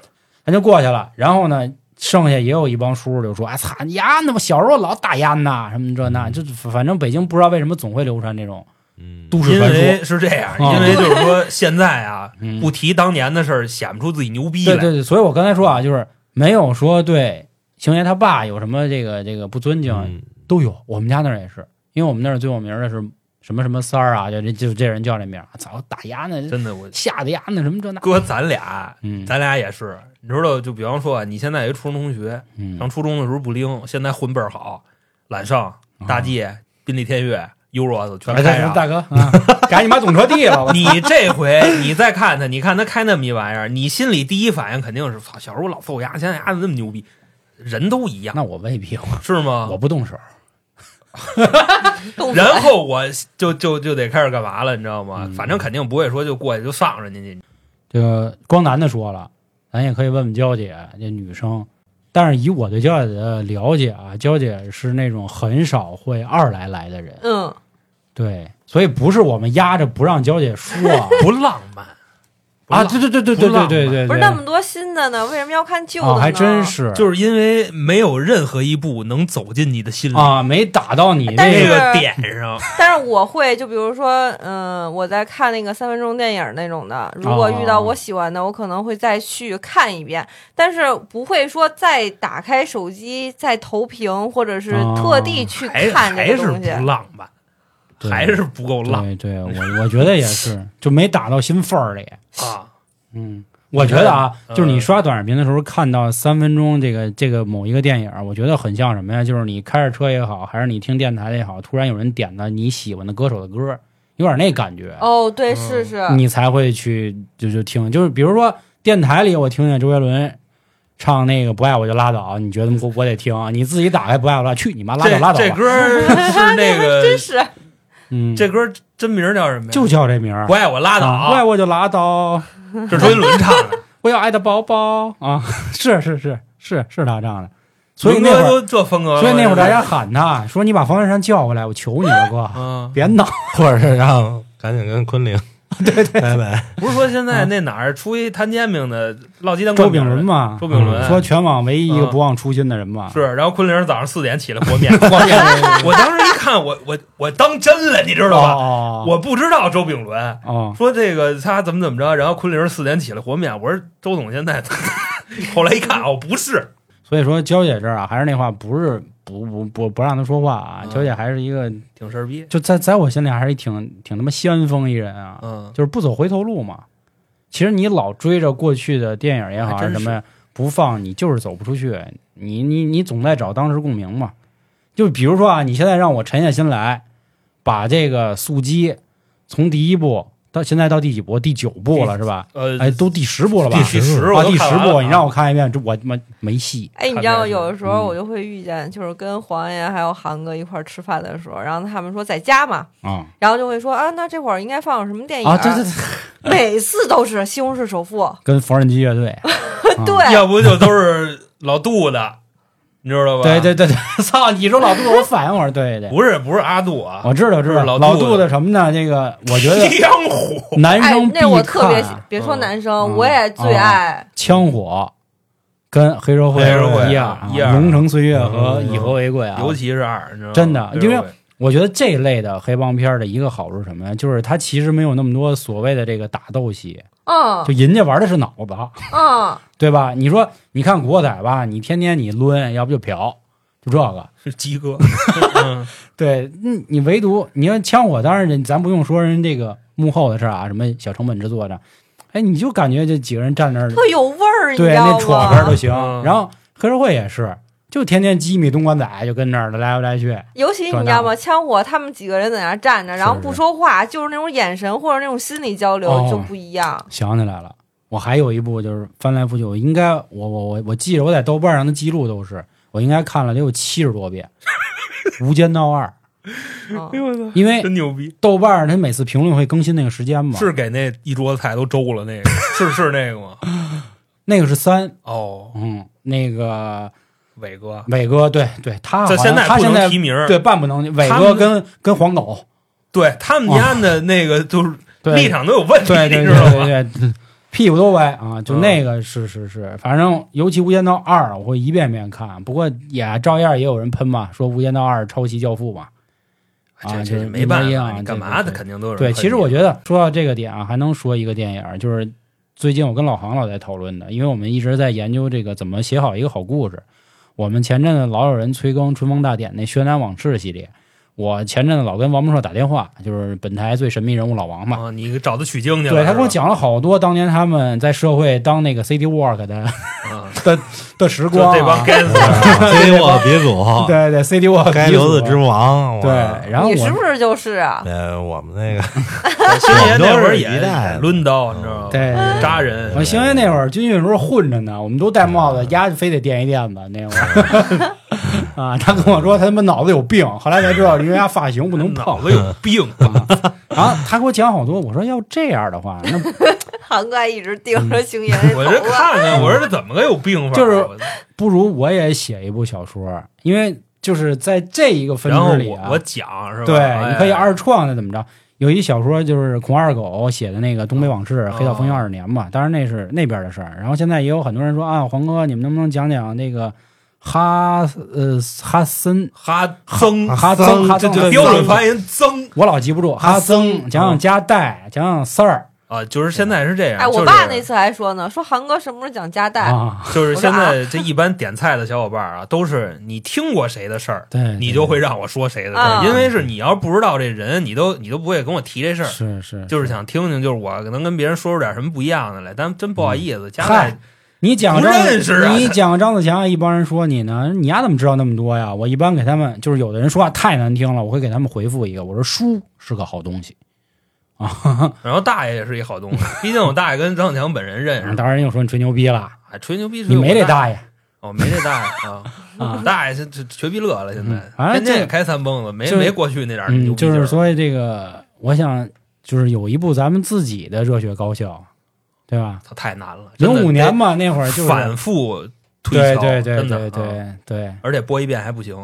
咱就过去了。然后呢，剩下也有一帮叔叔就说：“哎操，你丫那么小时候老打烟呐，什么这那，就反正北京不知道为什么总会流传这种嗯，都市传说。为是这样，啊因为就是说现在啊，嗯不提当年的事儿，显不出自己牛逼来。对对对，所以我刚才说啊，就是没有说对星爷他爸有什么这个这个不尊敬，嗯都有。我们家那儿也是，因为我们那儿最有名的是什么什么三儿啊，就这就这人叫这名儿，操打压呢，真的，我吓得牙那什么这那，哥咱俩，嗯咱俩也是，你知道，就比方说啊，你现在有一初中同学，嗯上初中的时候不灵，现在混倍儿好，揽胜、啊大 G、宾利天悦、Euros 全哎开上。大哥啊，赶紧把懂车帝了，你这回你再看他，你看他开那么一玩意儿，你心里第一反应肯定是操，小时候我老揍牙，现在牙怎么那么牛逼？人都一样，那我未必，我是吗？我不动手。然后我就就就得开始干嘛了，你知道吗？嗯。反正肯定不会说就过去就上人家去。这个光男的说了，咱也可以问问娇姐这女生，但是以我对娇姐的了解啊，娇姐是那种很少会二来来的人，嗯，对，所以不是我们压着不让娇姐说啊。不浪漫。不啊，对对对对对对对对，不是那么多新的呢，为什么要看旧的还真是，就是因为没有任何一部能走进你的心里、啊，没打到你但是这个点上。但是我会，就比如说，嗯、我在看那个三分钟电影那种的，如果遇到我喜欢的，我可能会再去看一遍，但是不会说再打开手机再投屏，或者是特地去看这还是个东西。不浪漫，对还是不够浪对对，我我觉得也是，就没打到心缝儿里。啊！嗯，我觉得啊，嗯就是你刷短视频的时候看到三分钟这个这个某一个电影，我觉得很像什么呀？就是你开着车也好，还是你听电台也好，突然有人点了你喜欢的歌手的歌，有点那感觉，哦，对，嗯是是，你才会去就就听。就是比如说电台里我听见周杰伦唱那个不爱我就拉倒，你觉得我我得听，你自己打开不爱我拉，去你妈拉倒拉倒吧。这歌 是那个真是嗯，这歌真名叫什么呀？就叫这名儿不，爱我拉倒，啊不爱我就拉倒，这是周杰伦唱的。我要爱的宝宝啊，是是是是是他唱的，所以那会儿。这风格，所以那会儿大家喊他说：“你把方文山叫过来，我求你了，哥，嗯，别闹。或者是让赶紧跟昆凌 对对。拜拜，不是说现在那哪儿出一摊煎饼的烙鸡”蛋周炳伦嘛，周炳伦。嗯说全网唯一一个嗯。不忘初心的人嘛。是，然后昆凌早上四点起来和面，和面我当时一看，我我我当真了，你知道吧？哦我不知道周炳伦哦，说这个他怎么怎么着，然后昆凌四点起来和面，我说周总现在，后来一看哦，不是，所以说娇姐这儿啊，还是那话，不是不不不不让他说话啊。嗯娇姐还是一个，挺事儿逼，就在在我心里还是挺挺他妈先锋一人啊，嗯，就是不走回头路嘛。其实你老追着过去的电影也好，还是什么呀，不放你就是走不出去。你你你总在找当时共鸣嘛。就比如说啊，你现在让我沉下心来，把这个速激从第一部到现在到第几部？第九部了是吧？呃，哎，都第十部了吧？第十啊，我第十部，你让我看一遍，这我他妈没戏。哎，你知道有的时候嗯我就会遇见，就是跟黄爷还有韩哥一块吃饭的时候，然后他们说在家嘛，啊然后就会说啊，那这会儿应该放什么电影？啊，对对对，每次都是《西红柿首富》跟缝纫机乐队，啊对，要不就都是老杜的，你知道吧？对对对对，操！你说老杜，我反应我说对对，不是不是阿杜啊，我知道知道老老杜杜的什么呢？这个我觉得江湖哎男生，必那我特别喜别说嗯男生，嗯我也最爱。枪火。跟黑社会一样啊，一样龙城岁月和嗯以和为贵啊，尤其是二，你知道吗？真的因为我觉得这类的黑帮片的一个好处是什么呀？就是它其实没有那么多所谓的这个打斗戏，嗯就人家玩的是脑子，嗯，对吧？你说你看古惑仔吧，你天天你抡，要不就嫖，就这个。是鸡哥，嗯对，你，你唯独你要枪火，当然人咱不用说人这个幕后的事啊，什么小成本制作的，哎，你就感觉这几个人站那儿，特有味儿，对，道那戳边儿都？行。嗯然后黑社会也是，就天天机密东莞仔就跟那儿来回来去，尤其你知道吗？枪火他们几个人在那儿站着，然后不说话，就是那种眼神或者那种心理交流哦就不一样。想起来了，我还有一部就是翻来覆去，我应该我我我我记着我在豆瓣上的记录都是，我应该看了得有七十多遍 《无间道二》，嗯哎呦我操，因为真牛逼！豆瓣儿它每次评论会更新那个时间嘛，是给那一桌子菜都周了那个，是是那个吗？那个是三，哦，嗯，那个伟哥，伟哥，对对，他好这像现在不他现在提名，对半不能，伟哥跟跟黄狗，对他们家的那个就是立场都有问题，对对？对对对，屁股都歪啊！就嗯那个是是是，反正尤其《无间道二》，我会一遍遍看。不过也照样也有人喷嘛，说《无间道二》抄袭《教父》嘛。啊这是这没办法，你干嘛的肯定都是对，其实我觉得说到这个点啊，还能说一个电影，就是最近我跟老航老在讨论的，因为我们一直在研究这个怎么写好一个好故事。我们前阵子老有人催更《春风大典》那《轩辕往事》系列，我前阵子老跟王梦硕打电话，就是本台最神秘人物老王嘛。啊，你找他取经去了，对他跟我讲了好多当年他们在社会当那个 CD work 的啊，的时光、啊，这帮该死的，黑我 鼻祖，对对 CD work 该留子之王，对，然后我你是不是就是啊？呃，我们那个星爷那会儿也我们都是一代的抡刀，你知道吗？对对对扎人，我星爷那会儿军训时候混着呢，我们都戴帽子，丫非得垫一垫子那会儿啊，他跟我说他他妈脑子有病，后来才知道因为他发型不能碰。脑子有病啊，然后他给我讲好多，我说要这样的话，那 韩哥一直盯着星爷那我这看。看见，我说这怎么个有病法？就是不如我也写一部小说，因为就是在这一个分支里啊，我我讲是吧？对，哎你可以二创的怎么着？有一小说就是孔二狗写的那个《东北往事》，哦黑道风云二十年嘛，当然那是那边的事儿。然后现在也有很多人说啊，黄哥，你们能不能讲讲那个哈呃哈森。哈曾哈曾哈曾这对标准发音曾我老记不住哈曾，讲讲加代，讲讲四儿。啊，就是现在是这样。哎，我爸那次还说呢，说韩哥什么时候讲加代？啊，就是现在这一般点菜的小伙伴啊，都是你听过谁的事儿，对，你就会让我说谁的事啊儿，因为是你要不知道这人，你都你都不会跟我提这事儿。是是，就是想听听，就是我能跟别人说出点什么不一样的来，但真不好意思，加嗨。代你讲不张认识啊你讲张子强，一帮人说你呢，你丫怎么知道那么多呀？我一般给他们，就是有的人说话太难听了，我会给他们回复一个，我说书是个好东西啊。然后大爷也是一好东西，毕竟我大爷跟张子强本人认识，当然又说你吹牛逼了，哎，吹牛逼是你没这大大爷哦，没这大爷啊，啊。大爷是这绝逼乐了，现在天天也开三蹦子，没没过去那点儿就是所以这个，我想就是有一部咱们自己的热血高校，对吧？他太难了，零五年嘛，那会儿就是反复推敲，对对对对啊对对而且播一遍还不行，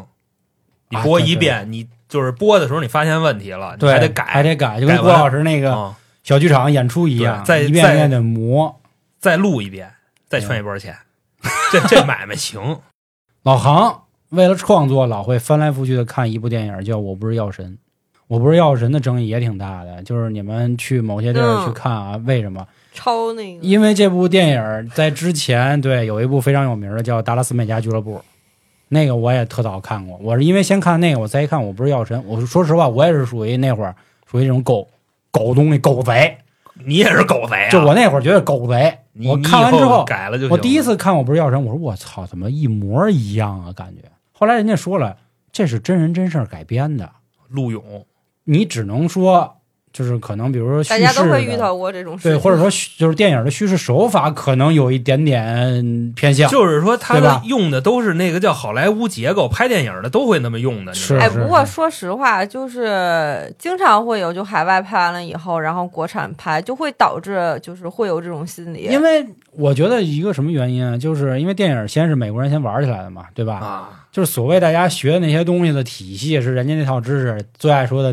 你啊播对对一遍，你就是播的时候你发现问题了，你，还得改，还得改，就跟郭老师那个啊，小剧场演出一样，对再一遍一遍的磨。再录一遍，再圈一波钱，这这买卖行。老杭为了创作，老会翻来覆去的看一部电影，叫《我不是药神》。我不是药神的争议也挺大的，就是你们去某些地儿嗯去看啊，为什么？抄那个，因为这部电影在之前对有一部非常有名的叫《达拉斯美加俱乐部》，那个我也特早看过。我是因为先看那个，我再一看我不是药神。我说实话，我也是属于那会儿属于这种狗狗东西狗贼，你也是狗贼啊！就我那会儿觉得狗贼。你我看完之后，改了就行我第一次看我不是药神，我说我操，怎么一模一样啊？感觉。后来人家说了，这是真人真事儿改编的，陆勇，你只能说就是可能比如说叙大家都会遇到过这种事对，或者说就是电影的叙事手法可能有一点点偏向，就是说他们用的都是那个叫好莱坞结构，拍电影的都会那么用的。哎，是不过说实话，就是经常会有，就海外拍完了以后，然后国产拍，就会导致就是会有这种心理。因为我觉得一个什么原因啊，就是因为电影先是美国人先玩起来的嘛，对吧？啊，就是所谓大家学的那些东西的体系是人家那套知识，最爱说的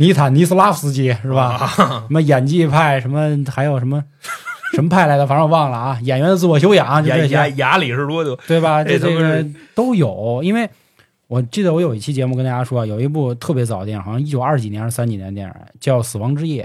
尼坦尼斯拉夫斯基是吧？啊什么演技派，什么还有什么 什么派来的，反正我忘了啊。演员的自我修养，就雅这些，雅雅里士多德，对吧？这他妈这这个是都有，因为我记得我有一期节目跟大家说，有一部特别早的电影，好像一九二几年还是三几年的电影，叫《死亡之夜》。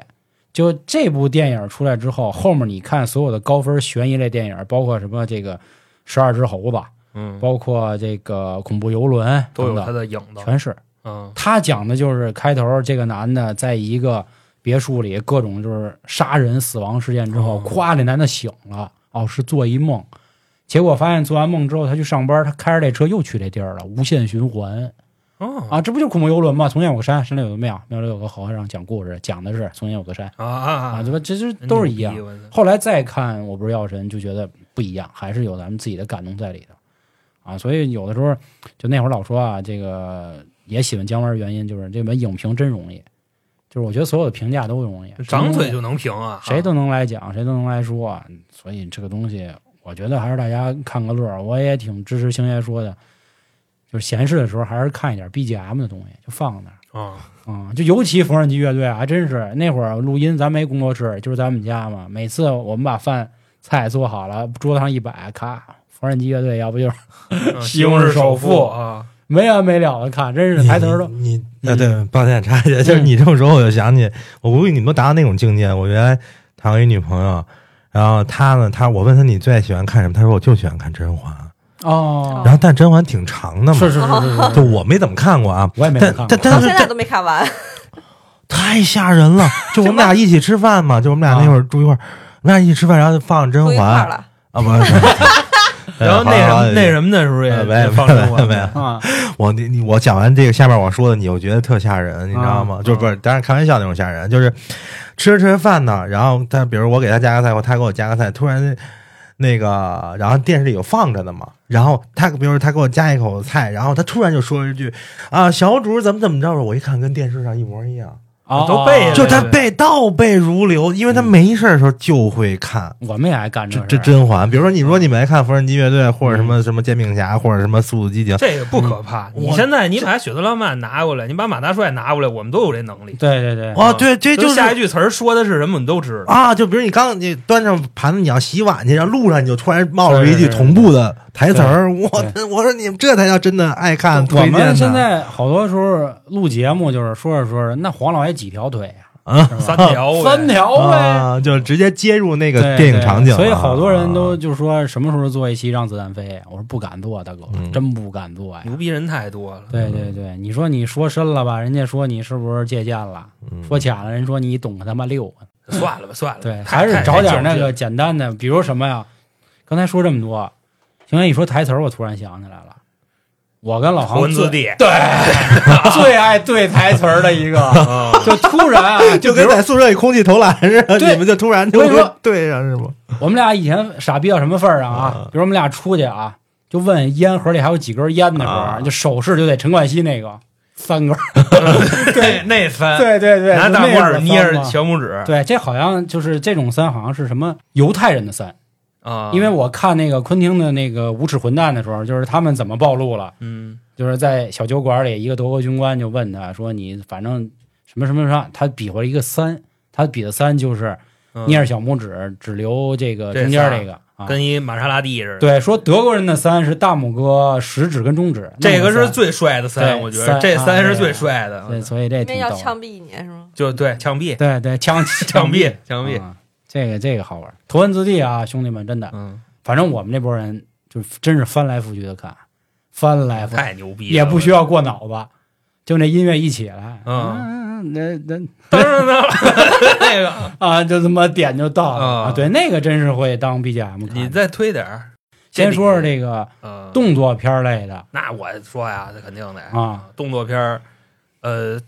就这部电影出来之后，后面你看所有的高分悬疑类电影，包括什么这个《十二只猴子》，嗯，包括这个恐怖游轮都有他等等，的影子。全是。嗯他讲的就是开头这个男的在一个别墅里各种就是杀人死亡事件之后，哦咵，这男的醒了，哦，是做一梦，结果发现做完梦之后他去上班，他开着这车又去这地儿了，无限循环哦啊，这不就是恐怖游轮吗？从前有个山，山里有个庙，庙里有个和尚讲故事，讲的是从前有个山啊啊啊，对吧？这这都是一样。。后来再看《我不是药神》，就觉得不一样，还是有咱们自己的感动在里头啊。所以有的时候，就那会儿老说啊，这个也喜欢姜文，原因就是这本影评真容易，就是我觉得所有的评价都容易，张嘴就能评啊，谁都能来讲，谁都能来说。所以这个东西，我觉得还是大家看个乐儿。我也挺支持星爷说的，就是闲适的时候还是看一点 BGM 的东西，就放那儿。啊，啊、就尤其缝纫机乐队啊还真是那会儿录音，咱没工作室，就是咱们家嘛。每次我们把饭菜做好了，桌子上一摆，咔，缝纫机乐队，要不就是 嗯 西红柿首富啊，没完没了的看，真是你抬头都你嗯啊，对，抱歉插一句，就是你这么说，我就想起，我估计你们都达到那种境界。我原来谈过一女朋友，然后她呢，她我问她你最爱喜欢看什么，她说我就喜欢看甄嬛，哦，然后但甄嬛挺长的嘛，是是是是是，就我没怎么看过啊，我也没但看过但但是到现在都没看完。太吓人了。就我们俩一起吃饭嘛，就我们俩那会儿住一块儿，我们俩一起吃饭，然后就放甄嬛，啊，不是。然后那什么那什么的时候也放没生活没啊，我你你我讲完这个下面我说的你，我觉得特吓人，你知道吗？啊就是不是，当然开玩笑那种吓人，就是吃着吃着饭呢，然后他比如我给他加个菜，或他给我加个菜，突然那个，然后电视里有放着的嘛，然后他比如他给我加一口菜，然后他突然就说一句啊，小主怎么怎么着了，我一看跟电视上一模一样，哦都背就他背倒背如流，因为他没事儿的时候就会看。我们也爱干这这这甄嬛，比如说你说你们爱看缝纫机乐队，或者什么什么煎饼侠，或者什么速度激情，这个不可怕。你现在你把雪特拉曼拿过来，你把马大帅拿过来，我们都有这能力。对对对，哦，对，这就是下一句词儿说的是什么，我们都知道。啊，就比如你刚你端上盘子，你要洗碗去，然后路上你就突然冒出一句同步的台词儿，我我说你们这才叫真的爱看我们现在好多时候录节目，就是说着说着，那黄老爷几条腿啊三条呗三条呗。啊，就直接接入那个电影场景了，所以好多人都啊就说什么时候做一期让子弹飞？我说不敢做，大哥，嗯真不敢做呀。牛逼人太多了。对对对，你说你说深了吧，人家说你是不是借鉴了？嗯说浅了，人说你懂个他妈六。算了吧，算了。对，还是找点那。个简单的，比如什么呀？刚才说这么多，行哥一说台词儿，我突然想起来了，我跟老太航最对 最爱对台词儿的一个，啊就突然啊，就跟在宿舍里空气投篮似的，对你们就突然就说会对上是吗？我们俩以前傻逼到什么份儿上啊啊？比如我们俩出去啊，就问烟盒里还有几根烟的时候，啊就手势就得陈冠希那个三根儿。对那三，对对对，拿大拇指捏着小拇指对，这好像就是这种三，好像是什么犹太人的三。啊，因为我看那个昆汀的那个《无耻混蛋》的时候，就是他们怎么暴露了，嗯就是在小酒馆里，一个德国军官就问他说：“你反正什么什么什么？”他比划了一个三，他比的三就是嗯捏着小拇指，只留这个中间这个啊。跟一玛莎拉蒂似的。对，说德国人的三是大拇哥、食指跟中指，这个是最帅的三，我觉得这三是最帅的。对，所以这。要枪毙一年是吗？就对枪毙，对对，枪 枪毙，枪毙。啊这个这个好玩，头文字 D 啊，兄弟们，真的，嗯，反正我们这波人就真是翻来覆去的看，翻来覆去，太牛逼了，也不需要过脑子，就那音乐一起来，嗯嗯，那那噔噔噔 那个，啊，就这么点就到了。对，那个真是会当 BGM。你再推点儿。先说说这个呃，动作片类的那我说呀，这肯定得啊，动作片儿，呃，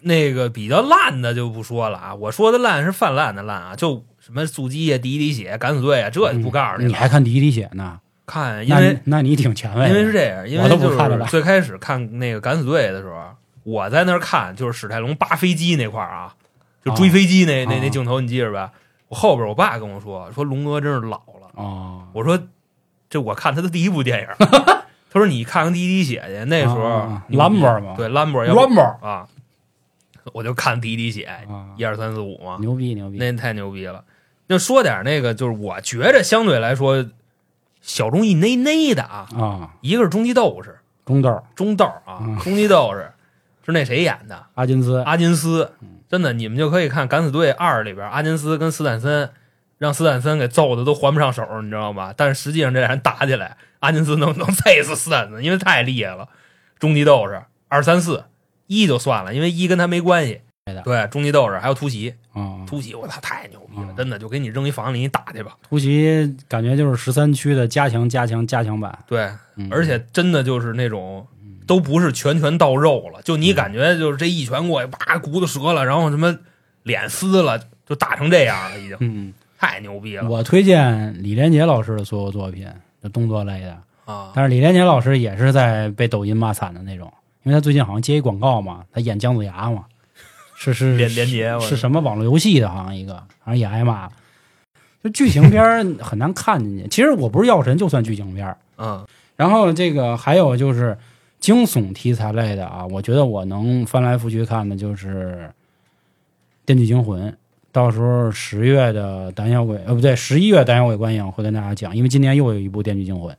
那个比较烂的就不说了啊。我说的烂是泛滥的烂啊，就什么速激呀、第一滴血、敢死队啊，这就不告诉嗯你。还看第一滴血呢？看，因为那你挺前卫，因为是这样，因我为就都不看着了是最开始看那个敢死队的时候，我在那儿看，就是史泰龙扒飞机那块儿啊，就追飞机那、那那啊镜头，你记着吧？我后边我爸跟我说，说龙哥真是老了。哦，我说这我看他的第一部电影，他说你看看《第一滴血》去，那时候啊你兰博嘛对兰博啊，我就看《第一滴血》啊，一二三四五嘛，牛逼牛逼，那太牛逼了。就说点那个，就是我觉着相对来说小众一内内的啊，啊，一个是终极斗士，中豆中豆啊嗯，终极斗士是那谁演的？阿金斯阿金斯嗯。真的，你们就可以看《敢死队二》里边，阿金斯跟斯坦森让斯坦森给揍的都还不上手，你知道吗？但是实际上这俩人打起来，阿金斯能能揍死斯坦森，因为太厉害了。终极斗士二三四一就算了，因为一跟他没关系对的。对，终极斗士还有突袭，啊，突袭我操太牛逼了，嗯真的就给你扔一房里你打去吧。突袭感觉就是十三区的加强加强加强版，对，嗯而且真的就是那种都不是拳拳到肉了，就你感觉就是这一拳过去，叭骨头折了，然后什么脸撕了，就打成这样了，已经嗯，太牛逼了我推荐李连杰老师的所有作品，就动作类的。啊！但是李连杰老师也是在被抖音骂惨的那种，因为他最近好像接一广告嘛，他演姜子牙嘛，是是连连杰我是什么网络游戏的，好像一个，好像也挨骂了。就剧情片儿很难看进去。其实我不是药神，就算剧情片儿。嗯然后这个还有就是惊悚题材类的啊，我觉得我能翻来覆去看的就是《电锯惊魂》。到时候十月的胆小鬼，呃，不对，十一月胆小鬼观影会跟大家讲，因为今年又有一部《电锯惊魂》，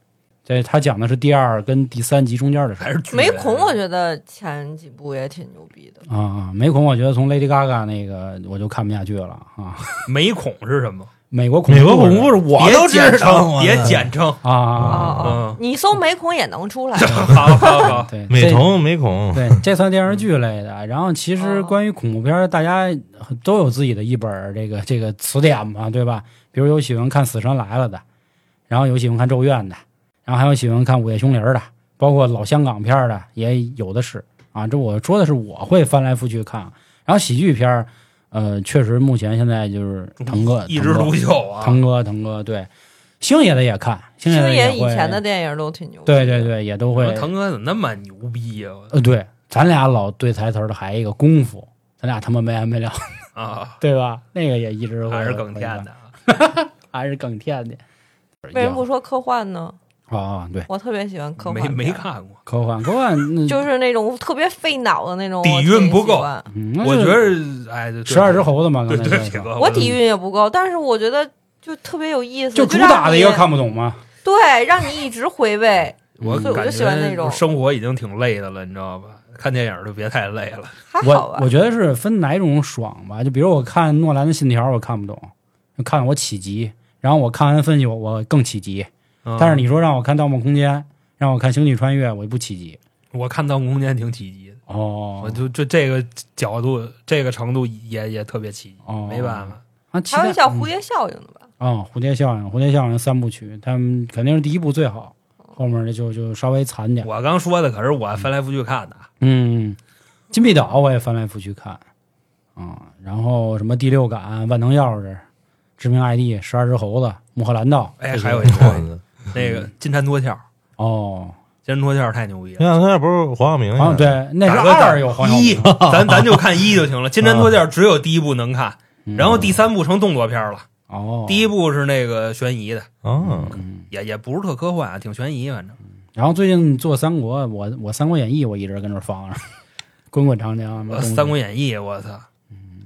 这他讲的是第二跟第三集中间的事儿还是没孔，我觉得前几部也挺牛逼的。啊啊。没孔，我觉得从 Lady Gaga 那个我就看不下去了啊。没孔是什么？美国恐怖美国恐怖故事事我都知简称道，，别简称。啊啊你搜没恐也能出来。好好好，对，美瞳美恐，对，这算电视剧类的。然后其实哦关于恐怖片，大家都有自己的一本这个这个词典嘛，对吧？比如有喜欢看《死神来了》的，然后有喜欢看《咒怨》的，然后还有喜欢看《午夜凶铃》的，包括老香港片的也有的是啊。这我说的是我会翻来覆去看。然后喜剧片，呃，确实目前现在就是腾哥，一枝独秀啊！腾哥，腾哥，对，星爷的也看，星爷星爷以前的电影都挺牛逼。对对，对，也都会腾哥怎么那么牛逼呀？呃，对，咱俩老对台词儿的还一个功夫，咱俩他妈没完没了，啊，对吧？那个也一直会还是更甜的，会 还是更甜的。为什么不说科幻呢？啊？对，我特别喜欢科幻没片，没看过。科幻科幻，那 就是那种特别费脑的那种，底蕴不够我觉得，哎，对十二只，猴子嘛，对刚才说的对我底蕴也不够，但是我觉得就特别有意思，就主让打的一个看不懂吗。对，让你一直回味，我感所以我就喜欢那觉种生活已经挺累的了，你知道吧？看电影就别太累了。还好吧我我？觉得是分哪种爽吧，就比如我看诺兰的《信条》，我看不懂，看我起急，然后我看完分析我我更起急。嗯。但是你说让我看《盗梦空间》，让我看《星际穿越》，我就不起急。我看《盗梦空间》挺起急的，哦，我就就这个角度、这个程度也也特别起急，哦。没办法。啊，期还有叫蝴蝶效应的吧？啊、蝴蝶效应，蝴蝶效应三部曲，他们肯定是第一部最好，后面的就就稍微惨点。我刚说的可是我翻来覆去看的，嗯，金币岛我也翻来覆去看，啊、然后什么第六感、万能钥匙、致命 ID、十二只猴子、穆赫兰道，哎，这些。还有一个 那个金蝉脱壳，哦，金蝉脱壳太牛逼了。那那不是黄晓明啊，演的？对，那是二有黄晓一明，，咱咱就看一就行了。金蝉脱壳只有第一部能看，嗯然后第三部成动作片了。哦，第一部是那个悬疑的，嗯，嗯，也也不是特科幻啊，挺悬疑，反正然后最近做三国，我我《三国演义》我一直跟这放着，滚滚长江，呃《三国演义》，我操，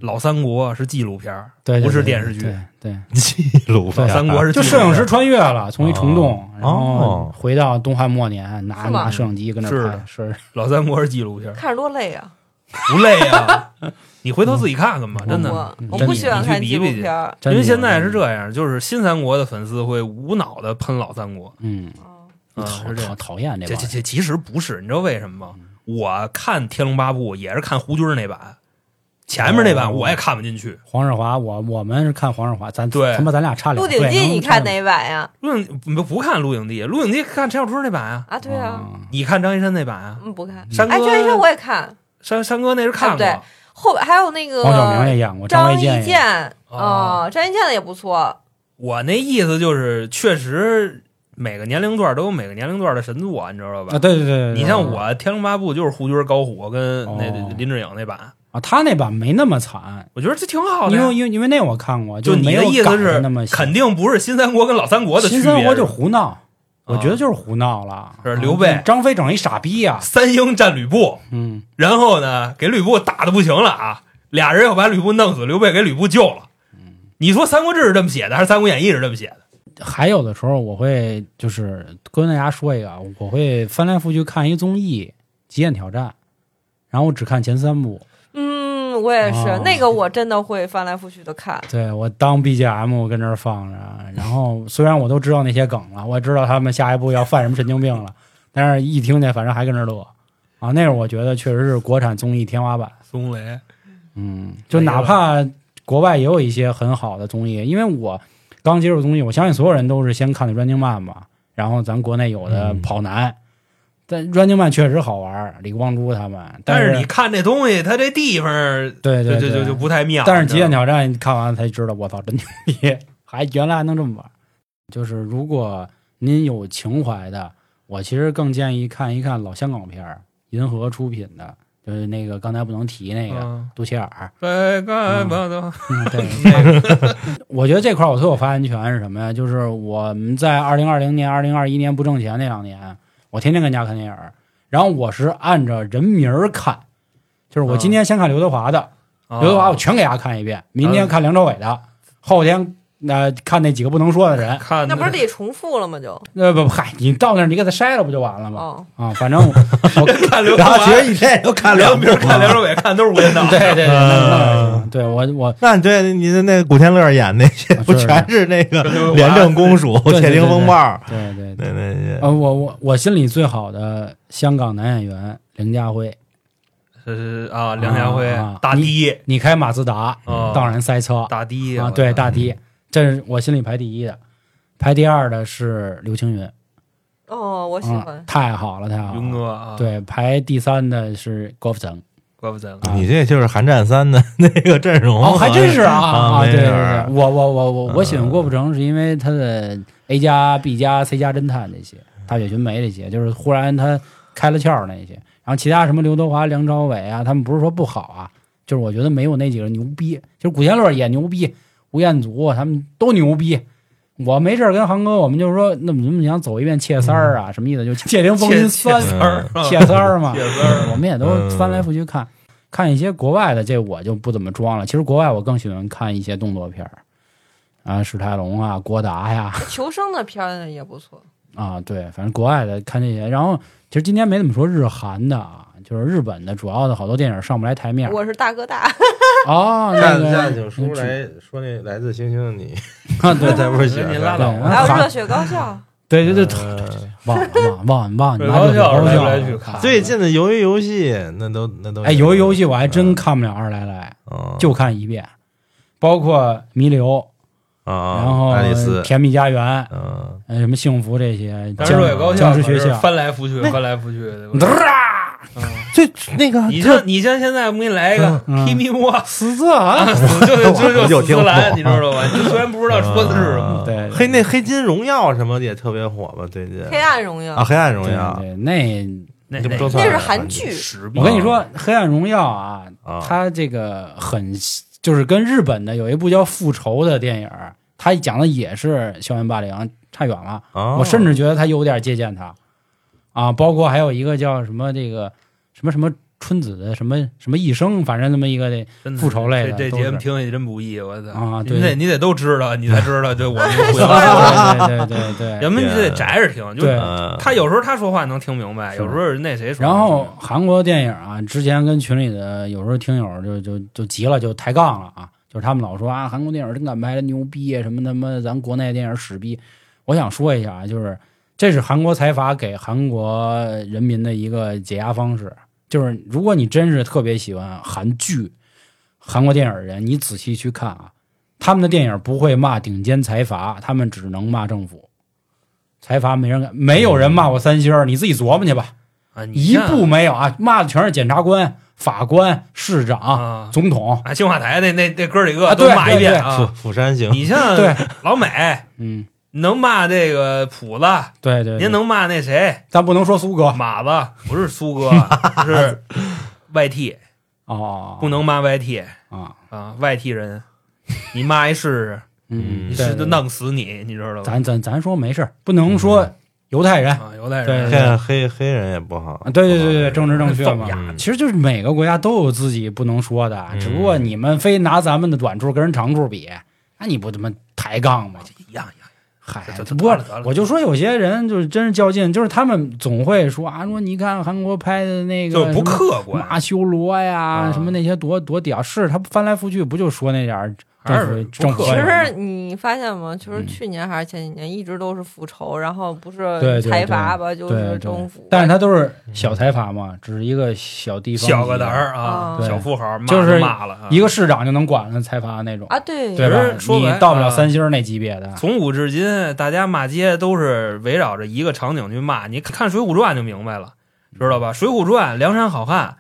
老三国是纪录片儿，对，对不是电视剧对对。记录片老三国是就纪录片摄影师穿越了，从一虫洞，哦然后哦回到东汉末年，拿拿摄影机跟那是的儿拍，是老三国是纪录片儿，看着多累啊！不累啊。你回头自己看看吧，真的。我不喜欢看纪录你去比比去片儿。因为现在是这样，就是新三国的粉丝会无脑的喷老三国，嗯，讨。讨讨厌这这这这其实不是，你知道为什么吗？我看《天龙八部》也是看胡军那版，前面那版哦我也看不进去。黄日华，我我们是看黄日华，咱对他妈咱俩差《鹿两鹿。鼎记》你看哪？哪版呀？录影不不看《鹿鼎记》，《鹿鼎记》看陈小春那版啊，啊，对啊，你看张一山那版啊？嗯，不看。山哥，哎，张一山我也看，山山哥那是看过，对后边还有那个黄晓明也演过，张卫卫健也演健哦啊，张卫健的也不错。我那意思就是，确实每个年龄段都有每个年龄段的神作，你知道吧？啊，对对对对，你像我《天龙八部》就是胡军、高虎跟那哦林志颖那版，啊，他那版没那么惨，我觉得这挺好的。因为因为因为那我看过，就你的意思是那么，肯定不是新三国跟老三国的区别。新三国就胡闹，我啊觉得就是胡闹了。是刘备啊张飞整一傻逼啊，三英战吕布，嗯，然后呢给吕布打的不行了啊，俩人要把吕布弄死，刘备给吕布救了。你说《三国志》是这么写的，还是《三国演义》是这么写的？还有的时候我会就是跟大家说一个啊，我会翻来覆去看一综艺《极限挑战》，然后我只看前三部，嗯，我也是哦，那个我真的会翻来覆去的看。对我当 BGM 我跟这儿放着，然后虽然我都知道那些梗了，我也知道他们下一步要犯什么神经病了，但是一听见反正还跟这儿乐啊，那会儿我觉得确实是国产综艺天花板。松雷嗯，就哪怕国外也有一些很好的综艺，因为我刚接触综艺，我相信所有人都是先看的《Running Man》吧，然后咱国内有的嗯跑男，但《Running Man》确实好玩，李光洙他们，是但是你看这东西，它这地方对对对就不太妙。但是《极限挑战》看完了才知道，我操，真牛逼！还原来还能这么玩。就是如果您有情怀的，我其实更建议看一看老香港片儿，银河出品的，就是那个刚才不能提那个嗯杜琪尔。该干吧的嗯，对，那个，我觉得这块儿我特有发言权是什么呀？就是我们在二零二零年、二零二一年不挣钱那两年，我天天跟家看电影儿，然后我是按着人名儿看，就是我今天先看刘德华的，啊刘德华我全给大家看一遍，明天看梁朝伟的，后天呃看那几个不能说的人，看那不是得重复了吗？就？那不不嗨，你到那儿你给他筛了不就完了吗？哦，啊，反正我我 看刘德华其实一天也就看两 部梁明看梁朝伟看都是无间道。对对对，那那嗯。对我我那你对你的那个古天乐演那些，不全是那个廉政公署、对对窃听风暴？对对对。对对对，呃，我我我心里最好的香港男演员梁家辉，是啊，梁家辉啊啊大低你开马自达，啊，当然塞车。大的啊，对大迪，这是我心里排第一的，排第二的是刘青云，哦，我喜嗯欢，。太好了，太好了。云哥啊，，对，排第三的是郭富城，郭富城啊你这就是《寒战三》的 那个阵容，哦，还真是啊啊！对对对，我我我我我喜欢嗯郭富城是因为他的 A 加 B 加 C 加侦探那些，大雪寻梅那些，就是忽然他开了窍那些。然后其他什么刘德华、梁朝伟啊，他们不是说不好啊，就是我觉得没有那几个牛逼。就是古天乐也牛逼，吴彦祖他们都牛逼。我没事儿跟航哥，我们就是说，那么怎么想走一遍窃三儿啊？什么意思？就《窃听风云三》三儿啊窃三儿嘛，窃三儿我们也都翻来覆去看，看一些国外的，这我就不怎么装了。其实国外我更喜欢看一些动作片儿，啊，史泰龙啊，郭达呀，求生的片儿也不错。啊，对，反正国外的看这些。然后其实今天没怎么说日韩的啊，就是日本的主要的好多电影上不来台面。我是大哥大，哦，那下个下请叔来说那来自星星的你，啊，对才不是喜欢您拉对倒吧。还有热血高校。对对对，呃忘了忘了忘了忘热血高校来去看最近的鱿鱼游戏那都那都哎，鱿鱼游戏我还真看不了二来来，嗯就看一遍，包括弥留，啊，然后爱丽丝，甜蜜家园，嗯，呃，什么幸福这些，但是热血高校是僵尸学校，翻来覆去，翻来覆去最那个你像你像现在我给你来一个嗯 T M 莫，死字啊，就就就就死兰，你知道吧？你虽然不知道说的是什么，对，黑那黑金荣耀什么的也特别火吧？最近黑暗荣耀啊，黑暗荣耀对，那那那那是韩剧我跟你说，《黑暗荣耀》啊，啊，它这个很就是跟日本的有一部叫《复仇》的电影，它讲的也是校园霸凌，差远了。啊我甚至觉得它有点借鉴它啊，包括还有一个叫什么这个什么什么春子的什么什么一生，反正那么一个的复仇类的这这节目听起真不易，我操啊对你得你得都知道，你才知道，就我们互相 对对对对对。要么你就得宅着听，就他有时候他说话能听明白，有时候那谁说然。后韩国电影啊，之前跟群里的有时候听友就就就急了，就抬杠了啊，就是他们老说啊，韩国电影真敢拍，牛逼啊，什么他妈咱国内电影屎逼。我想说一下啊，就是这是韩国财阀给韩国人民的一个解压方式，就是如果你真是特别喜欢韩剧、韩国电影的人，你仔细去看啊，他们的电影不会骂顶尖财阀，他们只能骂政府。财阀没人敢，没有人骂过三星，你自己琢磨去吧，啊，一像部没有啊，骂的全是检察官、法官、市长、啊。总统。啊，青瓦台那那那哥几个都骂一遍釜啊。釜山行，你像对。老美嗯，能骂这个谱子，对对对。您能骂那谁？咱不能说苏哥。马子？不是苏哥，是外 T，哦，不能骂外 T 啊，啊，YT 人，你骂一试试，嗯，是弄死你，你知道吧？咱咱咱说没事儿，不能说犹太人。啊，犹太人。现在黑黑人也不好。啊，，对对对对，政治正确嘛。其实就是每个国家都有自己不能说的，嗯。只不过你们非拿咱们的短处跟人长处比，那你不他妈抬杠吗？一样一样。嗨这，不过得了得了我就说有些人就是真是较劲，就是他们总会说啊，说你看韩国拍的那就不个什么客观，马修罗呀，啊什么那些多多屌，是他翻来覆去不就说那点儿还政是府其实你发现吗？就是嗯去年还是前几年，一直都是复仇，然后不是财阀吧，就是政府。但是他都是小财阀嘛，只是一个小地方，小个子儿啊，小富豪骂就是骂了啊，一个市长就能管了财阀那种，啊，对对吧其实？说你到不了啊三星那级别的，从古至今，大家骂街都是围绕着一个场景去骂。你看《水浒传》就明白了，知道吧？《水浒传》梁山好汉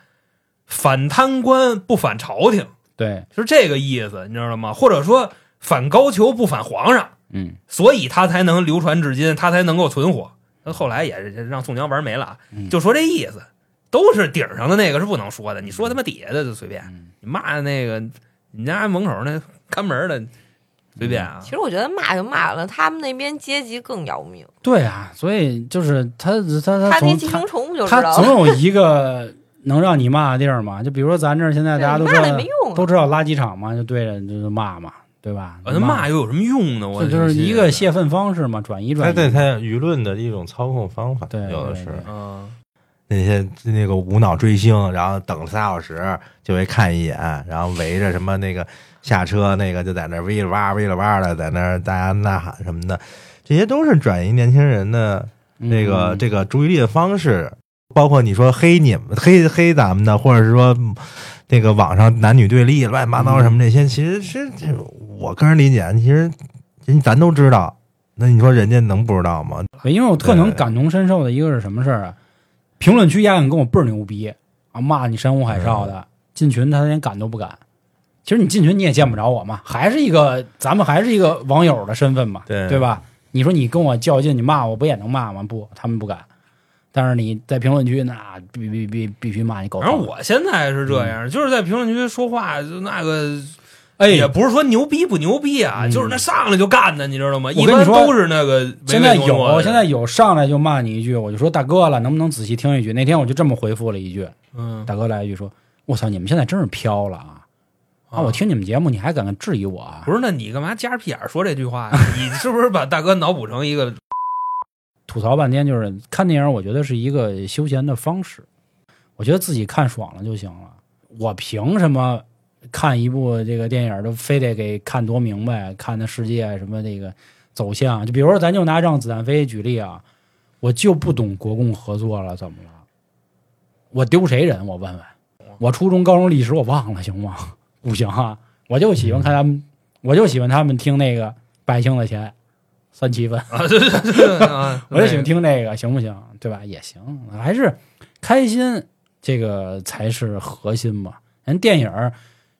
反贪官不反朝廷，对，是这个意思，你知道吗？或者说反高俅不反皇上，嗯，所以他才能流传至今，他才能够存活。那后来也是让宋江玩没了，嗯就说这意思，都是顶上的那个是不能说的，你说他妈底下的就随便，嗯你骂那个你家门口那看门的随便啊其。实我觉得骂就骂了，他们那边阶级更要命，对啊，所以就是他他他他那寄生虫不就知道了？总有一个能让你骂的地儿吗，就比如说咱这儿现在大家都知道骂没用啊，都知道垃圾场嘛，就对着就是骂嘛，对吧？啊，他骂又有什么用呢？我这就是一个，泄愤方式嘛，转移转移。他对他舆论的一种操控方法，对有的是嗯，那些那个无脑追星，然后等仨小时就会看一眼，然后围着什么那个下车那个就在那儿喂了哇喂了哇的，在那儿大家呐喊什么的，这些都是转移年轻人的这个、嗯这个注意力的方式。包括你说黑你们黑黑咱们的，或者是说嗯那个网上男女对立、乱七八糟什么这些，其实是这我个人理解，其实人咱都知道。那你说人家能不知道吗？因为我特能感同身受的一个是什么事儿啊？评论区压根跟我倍儿牛逼啊，骂你山呼海啸的，进群他连敢都不敢。其实你进群你也见不着我嘛，还是一个咱们还是一个网友的身份嘛，对对吧？你说你跟我较劲，你骂我不也能骂吗？不，他们不敢。但是你在评论区那必必必必须骂你狗。反正我现在是这样，就是在评论区说话，就那个哎，也不是说牛逼不牛逼啊，嗯就是那上来就干的，你知道吗？一般都是那个现在有现在有上来就骂你一句，我就说大哥了，能不能仔细听一句？那天我就这么回复了一句，嗯大哥来一句说：“我操，你们现在真是飘了啊！啊，我听你们节目，你还敢质疑我啊？不是，那你干嘛夹着屁眼说这句话呀？你是不是把大哥脑补成一个吐槽半天，就是看电影，我觉得是一个休闲的方式，我觉得自己看爽了就行了。我凭什么看一部这个电影都非得给看多明白，看的世界什么这个走向？就比如说，咱就拿《让子弹飞》举例啊，我就不懂国共合作了，怎么了？我丢谁人？我问问。我初中、高中历史我忘了，行吗？不行啊！我就喜欢看他们，我就喜欢他们听那个百姓的钱，三七分。我就喜欢听这个，行不行？对吧？也行，还是开心，这个才是核心嘛。人电影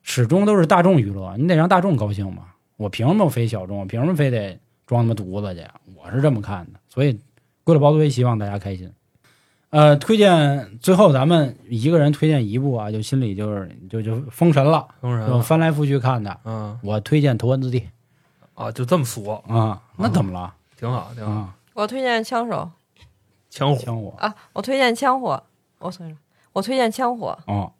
始终都是大众娱乐，你得让大众高兴嘛。我凭什么非小众？我凭什么非得装他妈犊子去？我是这么看的。所以归了包堆，希望大家开心。呃，推荐最后咱们一个人推荐一部啊，就心里就是就就封神了，就翻来覆去看的。嗯我推荐《头文字 D 啊，就这么说，》啊，那怎么了挺好，挺好。啊？我推荐枪手枪火枪火啊，我推荐枪火，我推荐我推荐枪火，哦，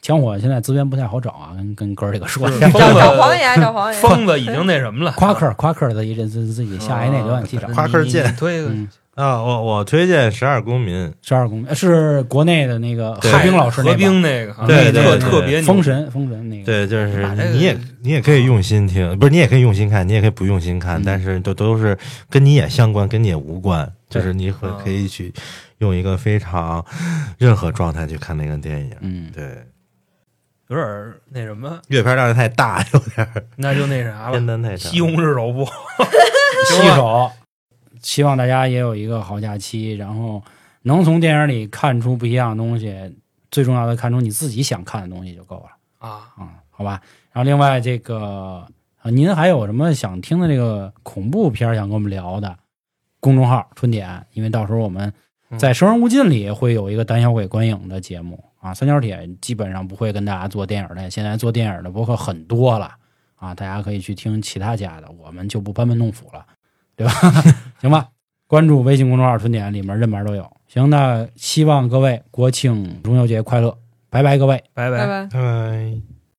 枪火现在资源不太好找啊，跟跟哥儿这个说。是找黄子，爷，找黄爷。疯子已经那什么了，夸克夸克的一阵自自己下一那浏览器找啊。夸克键你你推个嗯，啊，我我推荐《十二公民》，十二公民是国内的那个对何冰老师那何冰那个啊，对那特特别封神封神那个。对，就是你也你也可以用心听，不是你也可以用心看，你也可以不用心看，嗯但是都都是跟你也相关，跟你也无关，就是你可嗯可以去用一个非常任何状态去看那个电影。嗯，对，有点那什么，阅片量太大，有点那就那啥偏了，单太长。西红柿手部。洗手。希望大家也有一个好假期，然后能从电影里看出不一样的东西，最重要的看出你自己想看的东西就够了啊，啊、好吧？然后另外这个，啊您还有什么想听的这个恐怖片想跟我们聊的？公众号春点，因为到时候我们在《生人勿近》里会有一个胆小鬼观影的节目啊。三角铁基本上不会跟大家做电影的，现在做电影的博客很多了啊，大家可以去听其他家的，我们就不班门弄斧了，对吧？行吧，关注微信公众号“春点”，里面任门都有。行，那希望各位国庆中秋节快乐，拜拜，各位。拜拜拜拜。拜拜。